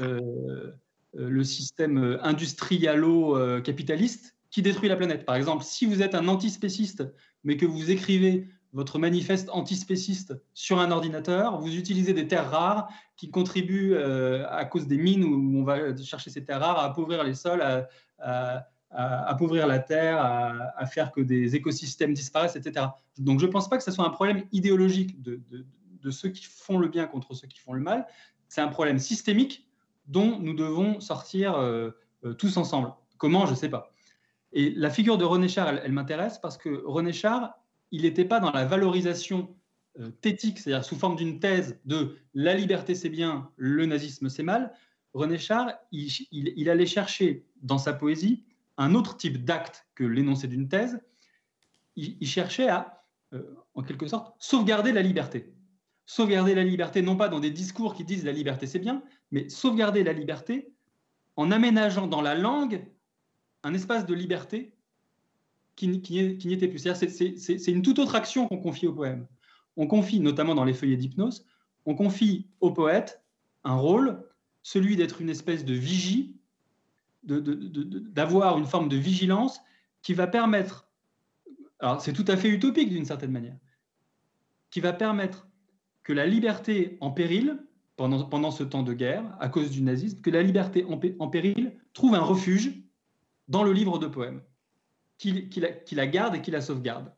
euh, euh, le système industrialo-capitaliste qui détruit la planète. Par exemple, si vous êtes un antispéciste, mais que vous écrivez votre manifeste antispéciste sur un ordinateur, vous utilisez des terres rares qui contribuent, à cause des mines où on va chercher ces terres rares, à appauvrir les sols, à, appauvrir la terre, à, faire que des écosystèmes disparaissent, etc. Donc je ne pense pas que ce soit un problème idéologique ceux qui font le bien contre ceux qui font le mal. C'est un problème systémique dont nous devons sortir euh, euh, tous ensemble. Comment Je ne sais pas. Et la figure de René Char, elle, m'intéresse parce que René Char, il n'était pas dans la valorisation euh, thétique, c'est-à-dire sous forme d'une thèse de la liberté c'est bien, le nazisme c'est mal. René Char, il, allait chercher dans sa poésie un autre type d'acte que l'énoncé d'une thèse. Il, cherchait à, en quelque sorte, sauvegarder la liberté sauvegarder la liberté, non pas dans des discours qui disent la liberté c'est bien, mais sauvegarder la liberté en aménageant dans la langue un espace de liberté qui, n'y était plus. C'est une toute autre action qu'on confie au poème. On confie, notamment dans les feuillets d'hypnose, on confie au poète un rôle, celui d'être une espèce de vigie, d'avoir une forme de vigilance qui va permettre, alors c'est tout à fait utopique d'une certaine manière, qui va permettre que la liberté en péril, pendant, ce temps de guerre, à cause du nazisme, que la liberté en, péril trouve un refuge dans le livre de poèmes, qui, la, garde et qui la sauvegarde.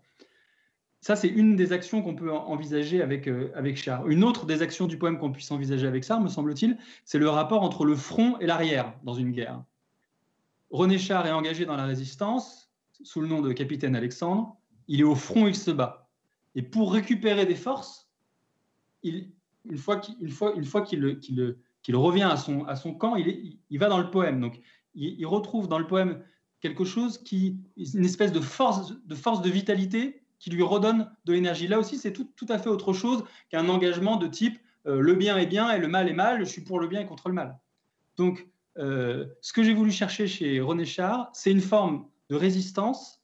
Ça, c'est une des actions qu'on peut envisager avec, euh, avec Char. Une autre des actions du poème qu'on puisse envisager avec Char, me semble-t-il, c'est le rapport entre le front et l'arrière dans une guerre. René Char est engagé dans la résistance sous le nom de capitaine Alexandre. Il est au front, il se bat. Et pour récupérer des forces, une fois qu'il revient à son, camp, il, va dans le poème. Donc, il, retrouve dans le poème quelque chose qui, une espèce de force, de vitalité qui lui redonne de l'énergie. Là aussi, c'est tout, à fait autre chose qu'un engagement de type euh, le bien est bien et le mal est mal, je suis pour le bien et contre le mal. Donc, euh, ce que j'ai voulu chercher chez René Char, c'est une forme de résistance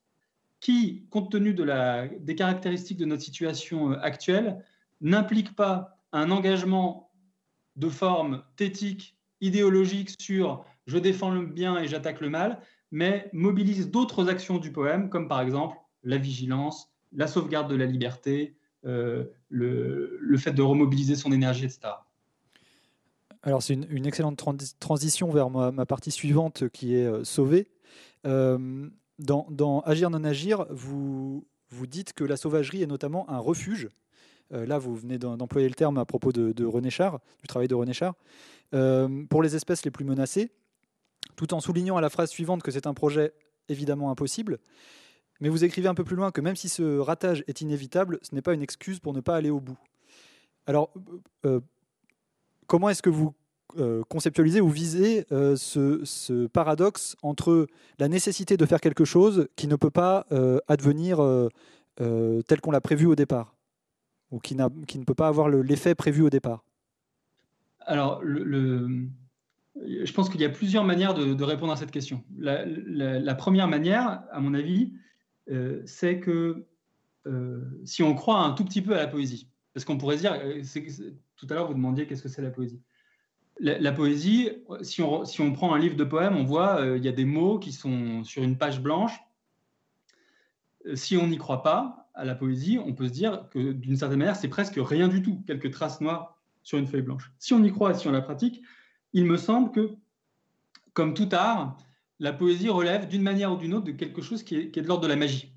qui, compte tenu des caractéristiques de notre situation euh, actuelle, n'implique pas un engagement de forme thétique, idéologique sur je défends le bien et j'attaque le mal, mais mobilise d'autres actions du poème, comme par exemple la vigilance, la sauvegarde de la liberté, euh, le, fait de remobiliser son énergie, etc. Alors c'est une, excellente transition vers ma, partie suivante qui est euh, sauver. Euh, dans, Agir non agir, vous, vous dites que la sauvagerie est notamment un refuge là, vous venez d'employer le terme à propos de, René Char, du travail de René Char. Euh, pour les espèces les plus menacées, tout en soulignant à la phrase suivante que c'est un projet évidemment impossible. Mais vous écrivez un peu plus loin que même si ce ratage est inévitable, ce n'est pas une excuse pour ne pas aller au bout. Alors, euh, comment est-ce que vous conceptualisez ou visez ce, paradoxe entre la nécessité de faire quelque chose qui ne peut pas advenir tel qu'on l'a prévu au départ? Ou qui, ne peut pas avoir l'effet prévu au départ Alors, je pense qu'il y a plusieurs manières de, répondre à cette question. La, première manière, à mon avis, euh, c'est que euh, si on croit un tout petit peu à la poésie, parce qu'on pourrait dire, euh, tout à l'heure vous demandiez qu'est-ce que c'est la poésie. La, poésie, si on, si on, prend un livre de poèmes, on voit il y a des mots qui sont sur une page blanche. Si on n'y croit pas à la poésie, on peut se dire que d'une certaine manière, c'est presque rien du tout, quelques traces noires sur une feuille blanche. Si on y croit et si on la pratique, il me semble que, comme tout art, la poésie relève d'une manière ou d'une autre de quelque chose qui est, de l'ordre de la magie.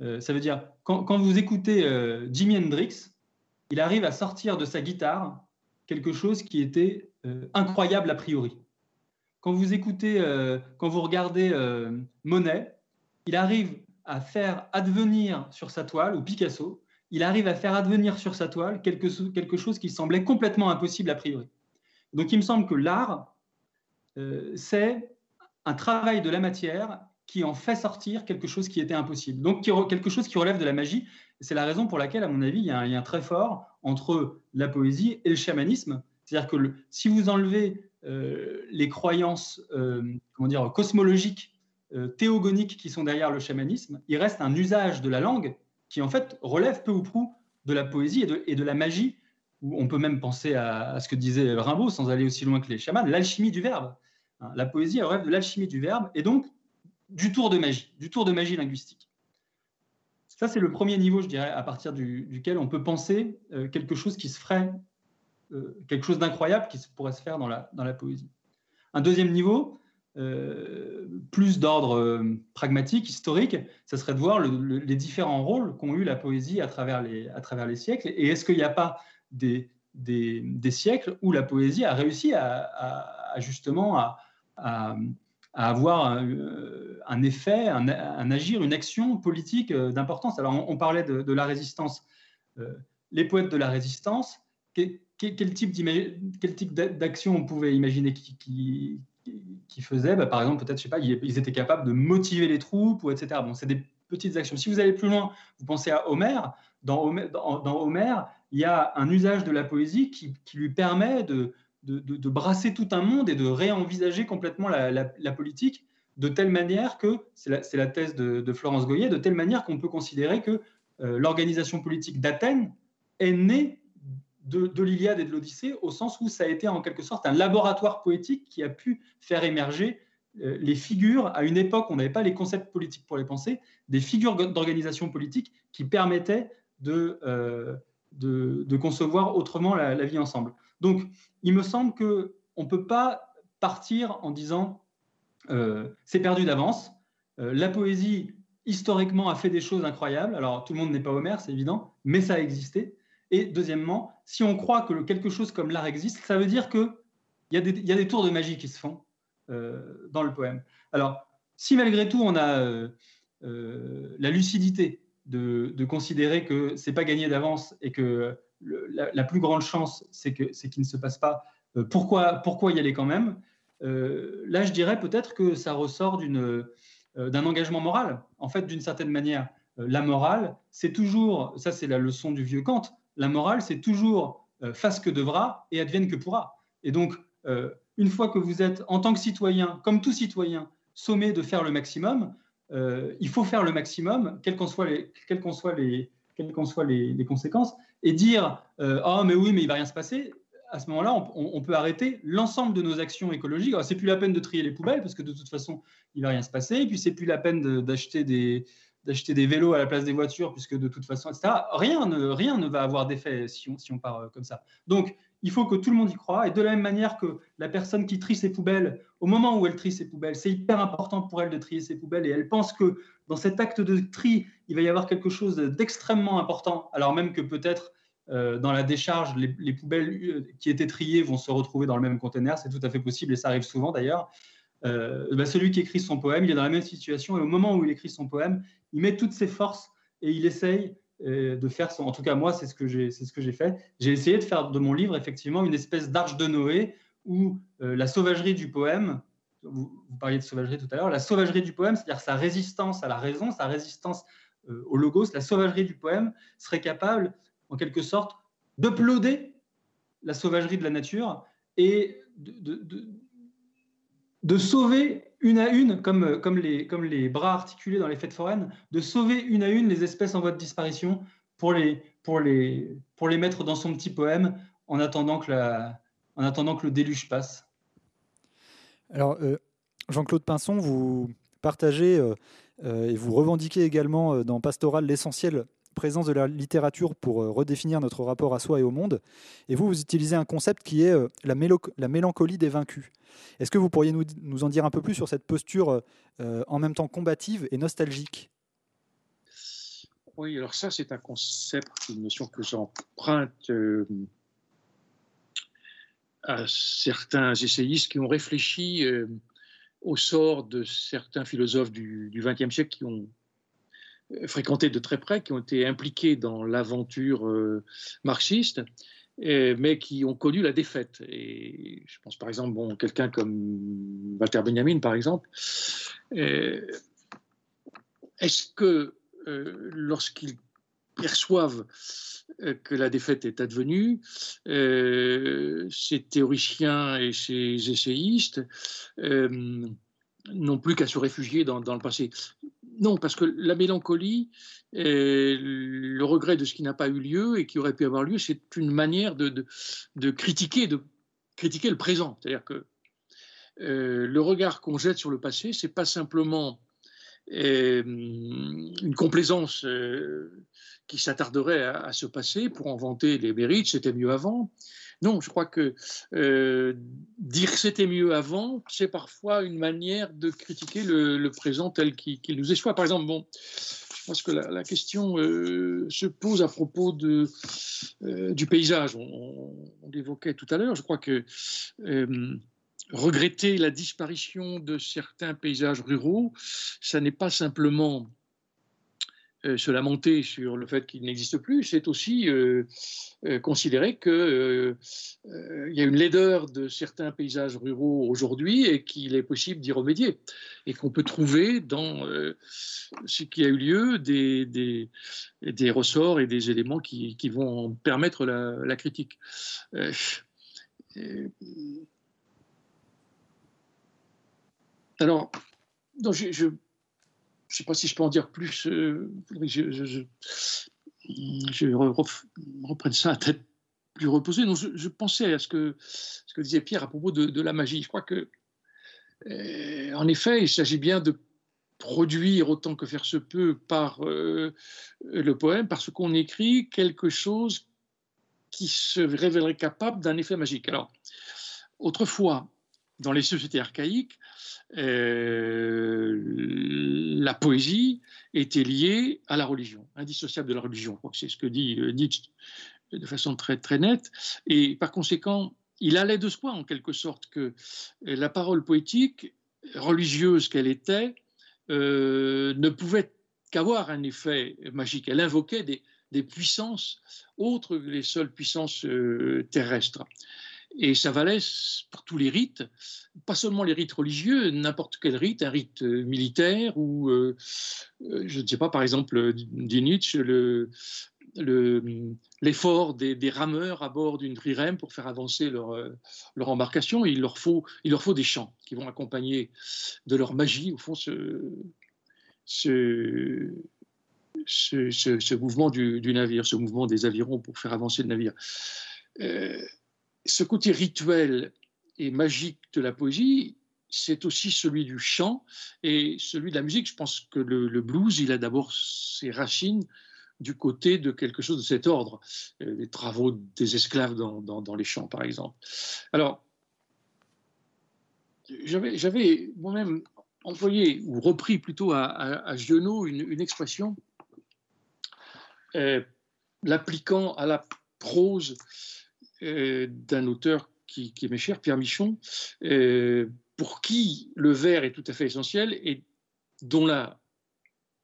Euh, ça veut dire, quand, vous écoutez euh, Jimi Hendrix, il arrive à sortir de sa guitare quelque chose qui était euh, incroyable a priori. Quand vous écoutez, quand vous regardez Monet, il arrive à faire advenir sur sa toile, ou Picasso, il arrive à faire advenir sur sa toile quelque, quelque chose qui semblait complètement impossible a priori. Donc il me semble que l'art, euh, c'est un travail de la matière qui en fait sortir quelque chose qui était impossible. Donc quelque chose qui relève de la magie. C'est la raison pour laquelle, à mon avis, il y a un lien très fort entre la poésie et le chamanisme. C'est-à-dire que si vous enlevez euh, les croyances euh, comment dire, cosmologiques, théogoniques qui sont derrière le chamanisme, il reste un usage de la langue qui en fait relève peu ou prou de la poésie et de, la magie on peut même penser à, ce que disait Rimbaud, sans aller aussi loin que les chamans, l'alchimie du verbe. Hein, la poésie rêve de l'alchimie du verbe et donc du tour de magie, du tour de magie linguistique. Ça, c'est le premier niveau, je dirais, à partir duquel on peut penser euh, quelque chose qui se ferait, euh, quelque chose d'incroyable qui pourrait se faire dans la, poésie. Un deuxième niveau, euh, plus d'ordre pragmatique, historique, ça serait de voir les différents rôles qu'ont eu la poésie à travers les, siècles. Et est-ce qu'il n'y a pas des, siècles où la poésie a réussi à, justement à, avoir un, effet, un, agir, une action politique euh, d'importance? Alors on, parlait de, la résistance. Euh, les poètes de la résistance, quel, type d'action on pouvait imaginer qui, qui faisaient bah, Par exemple, peut-être, je sais pas, ils étaient capables de motiver les troupes, ou etc. Bon, c'est des petites actions. Si vous allez plus loin, vous pensez à Homère. Dans Homère, il y a un usage de la poésie qui, lui permet de, de, brasser tout un monde et de réenvisager complètement la, politique de telle manière que, c'est la, thèse de, Florence Goyer, de telle manière qu'on peut considérer que euh, l'organisation politique d'Athènes est née de, l'Iliade et de l'Odyssée, au sens où ça a été en quelque sorte un laboratoire poétique qui a pu faire émerger euh, les figures, à une époque où on n'avait pas les concepts politiques pour les penser, des figures d'organisation politique qui permettaient de... Euh, concevoir autrement la, vie ensemble. Donc, il me semble qu'on ne peut pas partir en disant euh, c'est perdu d'avance. La poésie, historiquement, a fait des choses incroyables. Alors, tout le monde n'est pas Homère, c'est évident, mais ça a existé. Et deuxièmement, si on croit que quelque chose comme l'art existe, ça veut dire qu'il y, a des, y a des tours de magie qui se font euh, dans le poème. Alors, si malgré tout on a la lucidité de, considérer que c'est pas gagné d'avance et que la, plus grande chance, c'est qu'il ne se passe pas. Euh, pourquoi, pourquoi y aller quand même euh, Là, je dirais peut-être que ça ressort euh, d'un engagement moral. En fait, d'une certaine manière, la morale, c'est toujours, ça c'est la leçon du vieux Kant, la morale, c'est toujours fasse que devra et advienne que pourra. Et donc, une fois que vous êtes, en tant que citoyen, comme tout citoyen, sommé de faire le maximum, euh, il faut faire le maximum, quelles qu'en soient, les, quelles soient, les, quelles soient les, conséquences, et dire euh, Ah, mais oui, mais il va rien se passer. À ce moment-là, on, peut arrêter l'ensemble de nos actions écologiques. C'est plus la peine de trier les poubelles parce que de toute façon, il va rien se passer. Et puis, c'est plus la peine d'acheter des, d'acheter des vélos à la place des voitures, puisque de toute façon, etc. Rien ne, rien ne va avoir d'effet si on, si on part euh, comme ça. Donc, il faut que tout le monde y croit. Et de la même manière que la personne qui trie ses poubelles, au moment où elle trie ses poubelles, c'est hyper important pour elle de trier ses poubelles. Et elle pense que dans cet acte de tri, il va y avoir quelque chose d'extrêmement important, alors même que peut-être euh, dans la décharge, les, poubelles euh, qui étaient triées vont se retrouver dans le même conteneur. C'est tout à fait possible et ça arrive souvent d'ailleurs. Bah, celui qui écrit son poème, il est dans la même situation et au moment où il écrit son poème, il met toutes ses forces et il essaye de faire son. En tout cas, moi, c'est ce que j'ai, fait. J'ai essayé de faire de mon livre effectivement une espèce d'arche de Noé où euh, la sauvagerie du poème, vous, parliez de sauvagerie tout à l'heure, la sauvagerie du poème, c'est-à-dire sa résistance à la raison, sa résistance euh, au logos, la sauvagerie du poème serait capable, en quelque sorte, d'uploader la sauvagerie de la nature et de sauver une à une, comme, comme, les, comme les bras articulés dans les fêtes foraines, de sauver une à une les espèces en voie de disparition pour les, pour les, pour les mettre dans son petit poème en attendant que, la, en attendant que le déluge passe. Alors, euh, Jean-Claude Pinson, vous partagez euh, euh, et vous revendiquez également dans Pastoral l'essentiel présence de la littérature pour redéfinir notre rapport à soi et au monde. Et vous, vous utilisez un concept qui est la, la mélancolie des vaincus. Est-ce que vous pourriez nous, en dire un peu plus sur cette posture en même temps combative et nostalgique? Oui, alors ça, c'est un concept, une notion que j'emprunte à certains essayistes qui ont réfléchi euh, au sort de certains philosophes du XXe siècle qui ont euh, fréquenté de très près, qui ont été impliqués dans l'aventure euh, marxiste, mais qui ont connu la défaite. Et je pense par exemple, bon, quelqu'un comme Walter Benjamin, par exemple, est-ce que lorsqu'il perçoivent euh, que la défaite est advenue. Euh, ces théoriciens et ces essayistes euh, n'ont plus qu'à se réfugier dans, le passé? Non, parce que la mélancolie, le regret de ce qui n'a pas eu lieu et qui aurait pu avoir lieu, c'est une manière de, critiquer, le présent. C'est-à-dire que le regard qu'on jette sur le passé, c'est pas simplement une complaisance qui s'attarderait à, se passer pour en vanter les mérites, c'était mieux avant. Non, je crois que euh, dire c'était mieux avant, c'est parfois une manière de critiquer le, présent tel qu'il nous est Par exemple, bon, je pense que la, question euh, se pose à propos de, euh, du paysage. On, on l'évoquait tout à l'heure. Je crois que regretter la disparition de certains paysages ruraux, ça n'est pas simplement euh, se lamenter sur le fait qu'il n'existe plus, c'est aussi euh, euh, considérer qu'il y a une laideur de certains paysages ruraux aujourd'hui et qu'il est possible d'y remédier. Et qu'on peut trouver dans ce qui a eu lieu des, des, ressorts et des éléments qui, qui vont permettre la, critique. alors, donc je ne sais pas si je peux en dire plus. Euh, je, je, je, reprenne ça à tête plus reposée. je, pensais à ce que, ce que disait Pierre à propos de, la magie. Je crois que, euh, en effet, il s'agit bien de produire autant que faire se peut par euh, le poème, parce qu'on écrit quelque chose qui se révélerait capable d'un effet magique. Alors, autrefois, dans les sociétés archaïques, euh, la poésie était liée à la religion, indissociable de la religion. C'est ce que dit euh, Nietzsche de façon très, très nette. Et par conséquent, il allait de soi, en quelque sorte, que la parole poétique, religieuse qu'elle était, euh, ne pouvait qu'avoir un effet magique. Elle invoquait des puissances autres que les seules puissances terrestres. Et ça valait pour tous les rites, pas seulement les rites religieux, n'importe quel rite, un rite euh, militaire ou, euh, euh, je ne sais pas, par exemple, dit Nietzsche, l'effort des, rameurs à bord d'une trirème pour faire avancer leur, embarcation. il, leur faut, il leur faut des chants qui vont accompagner de leur magie, au fond, ce, ce, mouvement du, navire, ce mouvement des avirons pour faire avancer le navire ce côté rituel et magique de la poésie, c'est aussi celui du chant et celui de la musique. Je pense que le, blues, il a d'abord ses racines du côté de quelque chose de cet ordre, euh, les travaux des esclaves dans, les champs, par exemple. Alors, j'avais moi-même employé, ou repris plutôt à, à, Giono, une, expression euh, l'appliquant à la prose euh, d'un auteur qui, m'est cher, Pierre Michon, euh, pour qui le vers est tout à fait essentiel et dont la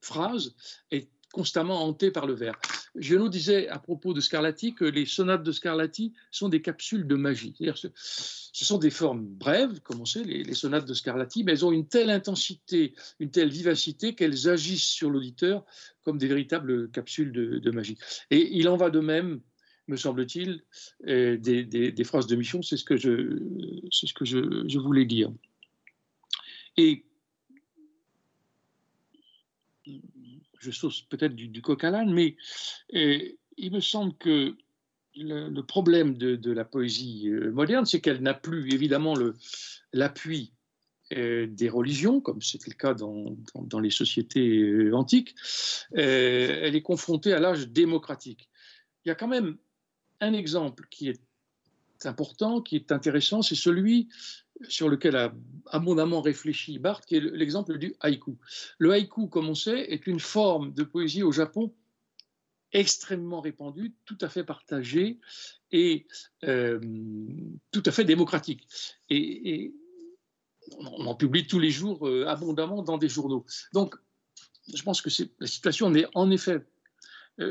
phrase est constamment hantée par le vers. Giono disait à propos de Scarlatti que les sonates de Scarlatti sont des capsules de magie. Ce, ce sont des formes brèves, comme on sait, les, sonates de Scarlatti, mais elles ont une telle intensité, une telle vivacité qu'elles agissent sur l'auditeur comme des véritables capsules de, magie. Et il en va de même me semble-t-il, des, des, phrases de mission, c'est ce que je, voulais dire. Et je sauce peut-être du, coq à l'âne, mais il me semble que le, problème de, la poésie euh, moderne, c'est qu'elle n'a plus évidemment l'appui euh, des religions, comme c'était le cas dans, les sociétés euh, antiques. elle est confrontée à l'âge démocratique. Il y a quand même un exemple qui est important, qui est intéressant, c'est celui sur lequel a abondamment réfléchi Barthes, qui est l'exemple du haïku. Le haïku, comme on sait, est une forme de poésie au Japon extrêmement répandue, tout à fait partagée et euh, tout à fait démocratique. Et, on en publie tous les jours euh, abondamment dans des journaux. Donc, je pense que la situation n'est en effet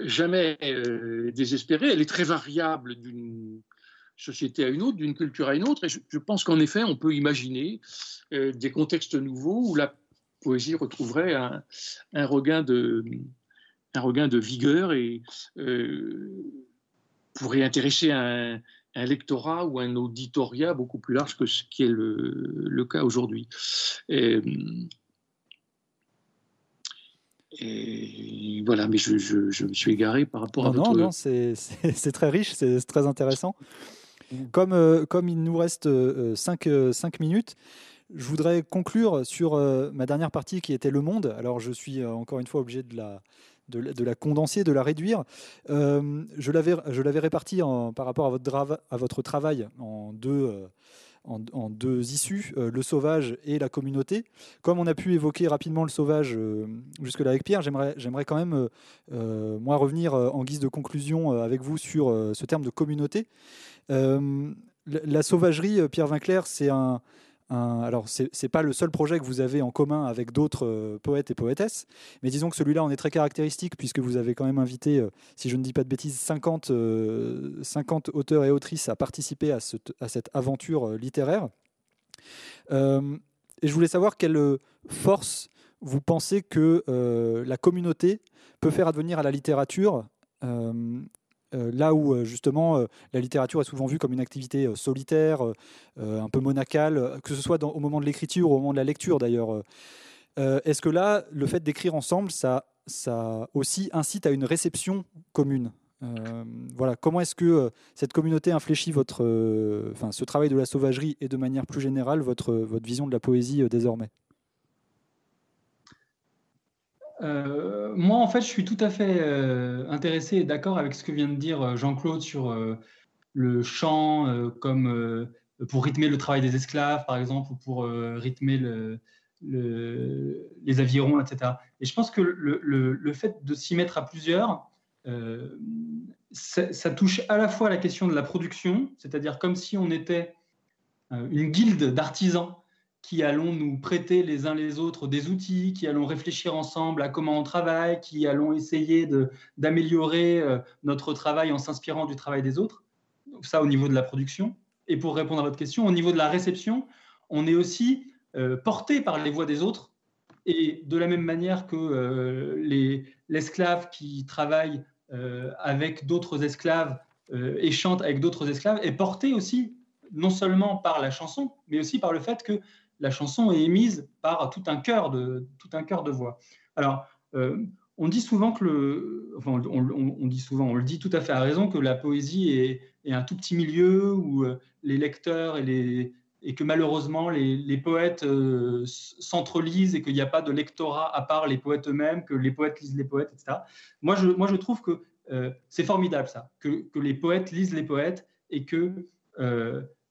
jamais désespérée. Elle est très variable d'une société à une autre, d'une culture à une autre. Et je, pense qu'en effet, on peut imaginer euh, des contextes nouveaux où la poésie retrouverait un, regain, de, vigueur et euh, pourrait intéresser un, lectorat ou un auditoria beaucoup plus large que ce qui est le, cas aujourd'hui. Et, voilà, mais je, me suis égaré par rapport à votre... Non, non, c'est très riche, c'est très intéressant. Comme, euh, comme il nous reste 5 euh, euh, minutes, je voudrais conclure sur ma dernière partie qui était le monde. Alors je suis encore une fois obligé de la, de, la condenser, de la réduire. je l'avais répartie par rapport à votre, à votre travail en deux, en, deux issues, le sauvage et la communauté. Comme on a pu évoquer rapidement le sauvage jusque-là avec Pierre, j'aimerais quand même, moi, revenir en guise de conclusion avec vous sur ce terme de communauté. Euh, la sauvagerie, euh, Pierre Vinclair, c'est un, alors, c'est n'est pas le seul projet que vous avez en commun avec d'autres euh, poètes et poétesses, mais disons que celui-là en est très caractéristique puisque vous avez quand même invité, si je ne dis pas de bêtises, 50, 50 auteurs et autrices à participer à, cette aventure littéraire. et je voulais savoir quelle force vous pensez que la communauté peut faire advenir à la littérature euh, là où euh, justement euh, la littérature est souvent vue comme une activité solitaire, un peu monacale, que ce soit au moment de l'écriture ou au moment de la lecture d'ailleurs. Est-ce que là, le fait d'écrire ensemble, ça, ça aussi incite à une réception commune voilà, comment est-ce que cette communauté infléchit votre, ce travail de la sauvagerie et de manière plus générale votre, votre vision de la poésie désormais? Euh, moi, en fait, je suis tout à fait euh, intéressé et d'accord avec ce que vient de dire euh, Jean-Claude sur le chant comme pour rythmer le travail des esclaves, par exemple, ou pour rythmer le, les avirons, etc. Et je pense que le, fait de s'y mettre à plusieurs, ça, touche à la fois la question de la production, c'est-à-dire comme si on était une guilde d'artisans qui allons nous prêter les uns les autres des outils, qui allons réfléchir ensemble à comment on travaille, qui allons essayer d'améliorer euh, notre travail en s'inspirant du travail des autres. ça au niveau de la production. Et pour répondre à votre question, au niveau de la réception, on est aussi euh, porté par les voix des autres. Et de la même manière que euh, l'esclave qui travaille avec d'autres esclaves et chante avec d'autres esclaves est porté aussi non seulement par la chanson, mais aussi par le fait que la chanson est émise par tout un chœur de, tout un de voix. Alors, euh, on dit souvent que le, enfin, on, dit souvent, on le dit tout à fait à raison, que la poésie est, un tout petit milieu où euh, les lecteurs et, les, et que malheureusement les, poètes euh, s'entrelisent et qu'il n'y a pas de lectorat à part les poètes eux-mêmes, que les poètes lisent les poètes, etc. Moi, je, moi, je trouve que c'est formidable ça, que, que, les poètes lisent les poètes et que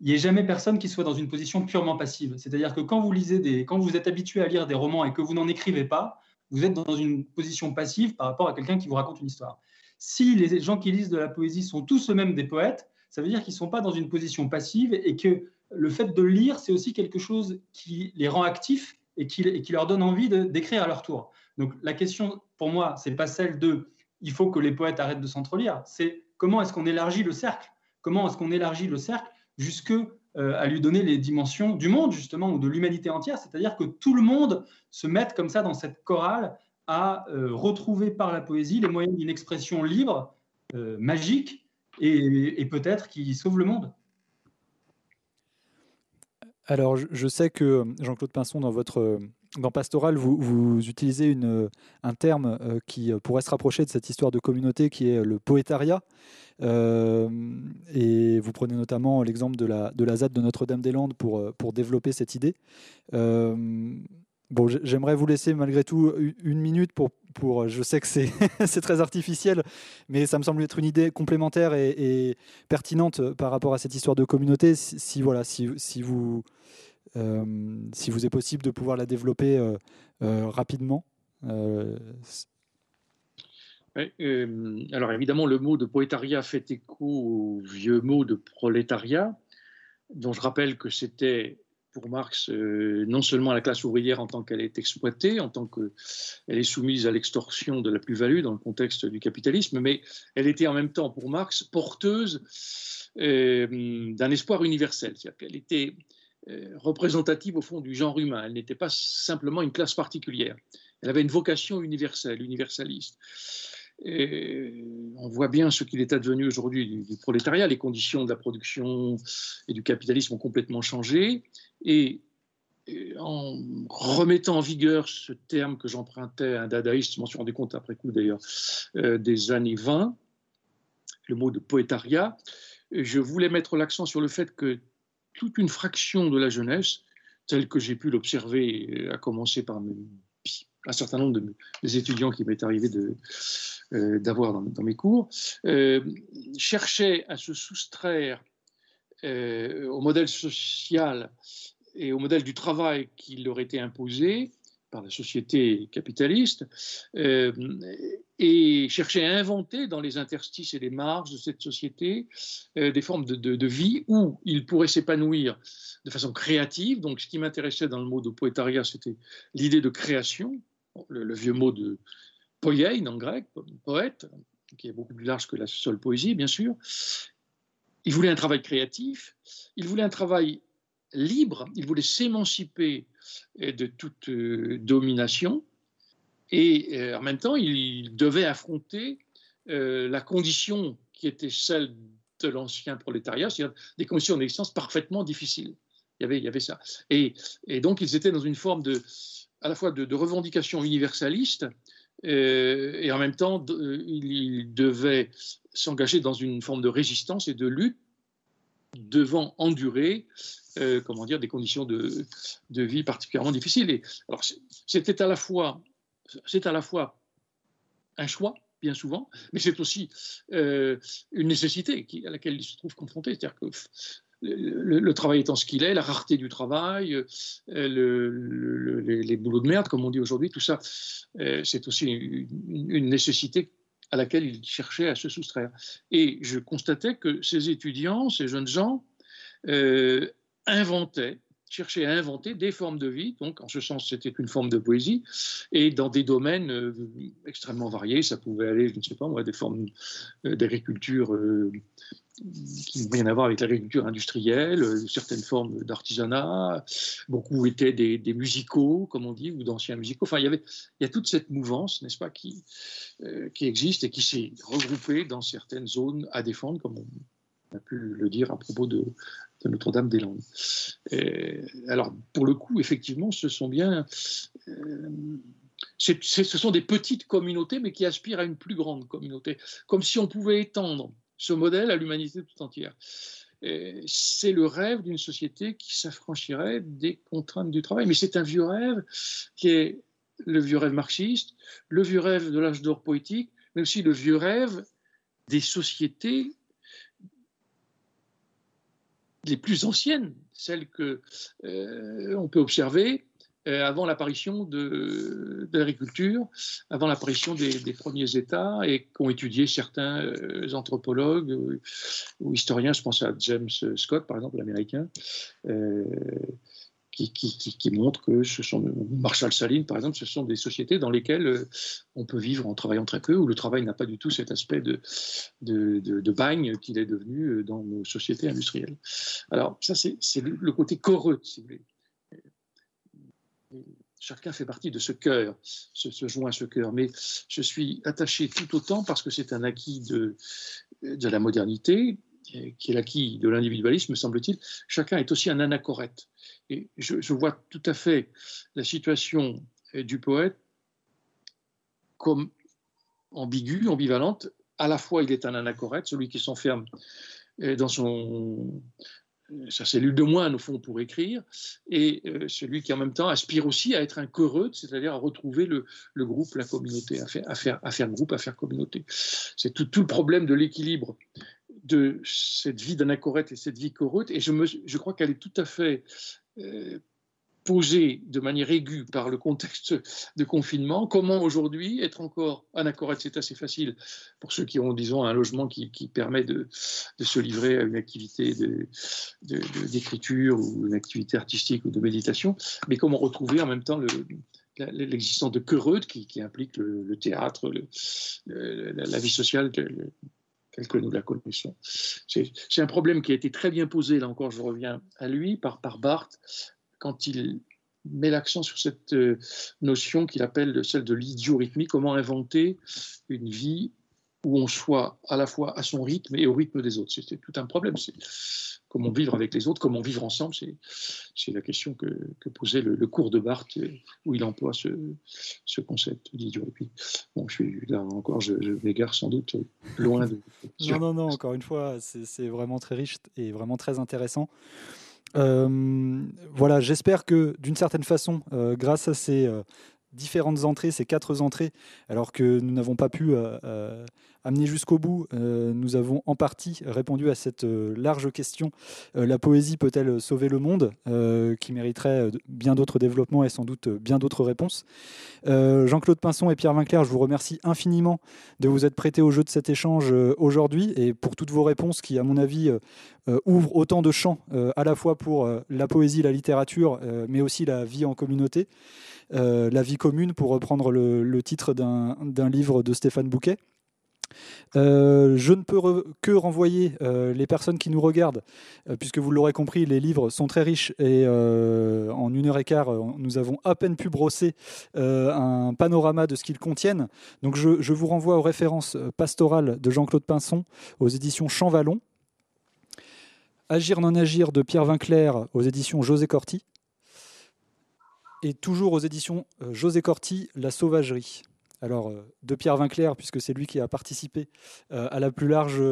il n'y ait jamais personne qui soit dans une position purement passive. C'est-à-dire que quand vous lisez des, quand vous êtes habitué à lire des romans et que vous n'en écrivez pas, vous êtes dans une position passive par rapport à quelqu'un qui vous raconte une histoire. Si les gens qui lisent de la poésie sont tous eux-mêmes des poètes, ça veut dire qu'ils ne sont pas dans une position passive et que le fait de lire, c'est aussi quelque chose qui les rend actifs et qui, leur donne envie d'écrire à leur tour. Donc la question, pour moi, c'est pas celle de il faut que les poètes arrêtent de s'entrelire, c'est comment est-ce qu'on élargit le cercle? Comment est-ce qu'on élargit le cercle jusque euh, à lui donner les dimensions du monde, justement, ou de l'humanité entière, c'est-à-dire que tout le monde se mette comme ça dans cette chorale à euh, retrouver par la poésie les moyens d'une expression libre, euh, magique, et, peut-être qui sauve le monde. Alors, je sais que Jean-Claude Pinson, dans votre dans Pastoral, vous, utilisez un terme qui pourrait se rapprocher de cette histoire de communauté qui est le poétariat. et vous prenez notamment l'exemple de la, de la ZAD de Notre-Dame-des-Landes pour, pour développer cette idée. Bon, j'aimerais vous laisser malgré tout une minute pour, pour je sais que c'est très artificiel, mais ça me semble être une idée complémentaire et, pertinente par rapport à cette histoire de communauté. Si, voilà, si, si vous, euh, si vous est possible de pouvoir la développer euh, euh, rapidement. alors évidemment, le mot de poétariat fait écho au vieux mot de prolétariat, dont je rappelle que c'était pour Marx euh, non seulement la classe ouvrière en tant qu'elle est exploitée, en tant qu'elle est soumise à l'extorsion de la plus-value dans le contexte du capitalisme, mais elle était en même temps pour Marx porteuse euh, d'un espoir universel, c'est-à-dire qu'elle était euh, représentative au fond du genre humain, elle n'était pas simplement une classe particulière, elle avait une vocation universelle, universaliste. On voit bien ce qu'il est advenu aujourd'hui du, prolétariat. Les conditions de la production et du capitalisme ont complètement changé. Et, en remettant en vigueur ce terme que j'empruntais à un dadaïste, je m'en suis rendu compte après coup d'ailleurs, euh, des années 20, le mot de poétariat, je voulais mettre l'accent sur le fait que toute une fraction de la jeunesse, telle que j'ai pu l'observer, à commencer par un certain nombre de, étudiants qui m'est arrivé euh, d'avoir dans, mes cours, euh, cherchait à se soustraire euh, au modèle social et au modèle du travail qui leur était imposé par la société capitaliste, et cherchait à inventer dans les interstices et les marges de cette société des formes de, vie où il pourrait s'épanouir de façon créative. Donc, ce qui m'intéressait dans le mot de poétariat, c'était l'idée de création, le, vieux mot de, poiein en grec, poète, qui est beaucoup plus large que la seule poésie, bien sûr. Il voulait un travail créatif, il voulait un travail libre, il voulait s'émanciper de toute euh, domination, et euh, en même temps, il devait affronter euh, la condition qui était celle de l'ancien prolétariat, c'est-à-dire des conditions d'existence parfaitement difficiles. Il y avait, ça. Et, donc, ils étaient dans une forme de, à la fois de revendication universaliste, euh, et en même temps, euh, il devait s'engager dans une forme de résistance et de lutte devant endurer euh, comment dire, des conditions de, de, vie particulièrement difficiles. Et, alors, c'était à la fois, c'est à la fois un choix, bien souvent, mais c'est aussi une nécessité à laquelle il se trouve confronté. C'est-à-dire que le, travail étant ce qu'il est, la rareté du travail, euh, les, boulots de merde, comme on dit aujourd'hui, tout ça, euh, c'est aussi une, nécessité à laquelle il cherchait à se soustraire. Et je constatais que ces étudiants, ces jeunes gens, euh, inventaient, cherchaient à inventer des formes de vie, donc en ce sens c'était une forme de poésie, et dans des domaines extrêmement variés, ça pouvait aller, je ne sais pas moi, des formes d'agriculture qui n'ont rien à voir avec l'agriculture industrielle, euh, certaines formes d'artisanat, beaucoup étaient des, musicaux, comme on dit, ou d'anciens musicaux. Enfin, il y, avait, il y a toute cette mouvance, n'est-ce pas, qui, euh, qui existe et qui s'est regroupée dans certaines zones à défendre, comme on a pu le dire à propos de, Notre-Dame-des-Landes. Alors, pour le coup, effectivement, ce sont bien. Euh, ce sont des petites communautés, mais qui aspirent à une plus grande communauté, comme si on pouvait étendre ce modèle à l'humanité tout entière. C'est le rêve d'une société qui s'affranchirait des contraintes du travail. Mais c'est un vieux rêve qui est le vieux rêve marxiste, le vieux rêve de l'âge d'or poétique, mais aussi le vieux rêve des sociétés les plus anciennes, celles que euh, on peut observer euh, avant l'apparition de, l'agriculture, avant l'apparition des, premiers États, et qu'ont étudié certains euh, anthropologues ou, historiens, je pense à James Scott, par exemple, l'américain, euh, qui, qui, montre que ce sont, Marshall Saline, par exemple, ce sont des sociétés dans lesquelles on peut vivre en travaillant très peu, où le travail n'a pas du tout cet aspect de, de, de, bagne qu'il est devenu dans nos sociétés industrielles. Alors, ça, c'est le côté coreux, si vous voulez chacun fait partie de ce cœur, se, joint à ce cœur. Mais je suis attaché tout autant parce que c'est un acquis de, de la modernité qui est l'acquis de l'individualisme, me semble-t-il, chacun est aussi un anachorète. Et je, vois tout à fait la situation du poète comme ambiguë, ambivalente. À la fois, il est un anachorète, celui qui s'enferme dans son, sa cellule de moine, au fond, pour écrire, et euh, celui qui, en même temps, aspire aussi à être un choreux, c'est-à-dire à retrouver le, groupe, la communauté, à faire, groupe, à faire communauté. C'est tout, le problème de l'équilibre de cette vie d'anachorète et cette vie chorute, et je, me, je crois qu'elle est tout à fait euh, posée de manière aiguë par le contexte de confinement. Comment aujourd'hui être encore anachorète C'est assez facile pour ceux qui ont, disons, un logement qui, permet de, se livrer à une activité d'écriture de, ou une activité artistique ou de méditation. Mais comment retrouver en même temps l'existence de Quereud qui, qui, implique le, théâtre, la vie sociale telle que nous la connaissons. C'est un problème qui a été très bien posé, là encore je reviens à lui, par, par Barthes, quand il met l'accent sur cette euh, notion qu'il appelle celle de l'idiorhythmie, comment inventer une vie où on soit à la fois à son rythme et au rythme des autres. C'était tout un problème. C'est comment vivre avec les autres, comment vivre ensemble. C'est la question que, posait le, cours de Barthes, où il emploie ce, ce concept d'idiorhythmie. Bon, je suis là encore, je, je m'égare sans doute loin de. non, non, non, encore une fois, c'est vraiment très riche et vraiment très intéressant. Euh, voilà, j'espère que d'une certaine façon, euh, grâce à ces euh, différentes entrées, ces quatre entrées, alors que nous n'avons pas pu amener jusqu'au bout, nous avons en partie répondu à cette large question. la poésie peut-elle sauver le monde qui mériterait bien d'autres développements et sans doute bien d'autres réponses? Jean-Claude Pinson et Pierre Vinclair, je vous remercie infiniment de vous être prêtés au jeu de cet échange aujourd'hui et pour toutes vos réponses qui, à mon avis, euh, ouvre autant de champs euh, à la fois pour euh, la poésie, la littérature, mais aussi la vie en communauté, la vie commune, pour reprendre le, titre d'un livre de Stéphane Bouquet. je ne peux que renvoyer les personnes qui nous regardent, puisque vous l'aurez compris, les livres sont très riches et en une heure et quart, nous avons à peine pu brosser un panorama de ce qu'ils contiennent. Donc je, je, vous renvoie aux références pastorales de Jean-Claude Pinson aux éditions Champvallon. Agir non agir de Pierre Vinclair aux éditions José Corti. Et toujours aux éditions euh, José Corti, La Sauvagerie. Alors, euh, de Pierre Vinclair, puisque c'est lui qui a participé euh, à la plus large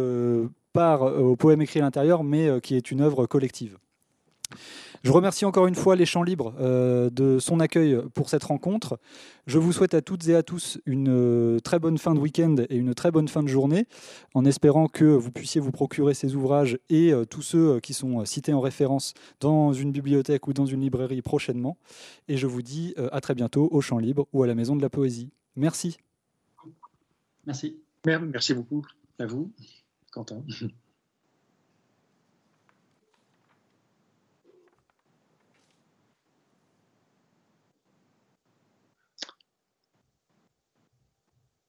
part au poème écrit à l'intérieur, mais qui est une œuvre collective. Je remercie encore une fois les Champs Libres euh, de son accueil pour cette rencontre. Je vous souhaite à toutes et à tous une euh, très bonne fin de week-end et une très bonne fin de journée, en espérant que vous puissiez vous procurer ces ouvrages et euh, tous ceux qui sont cités en référence dans une bibliothèque ou dans une librairie prochainement. Et je vous dis à très bientôt au Champs Libres ou à la Maison de la Poésie. Merci. Merci. Merci beaucoup à vous, Quentin.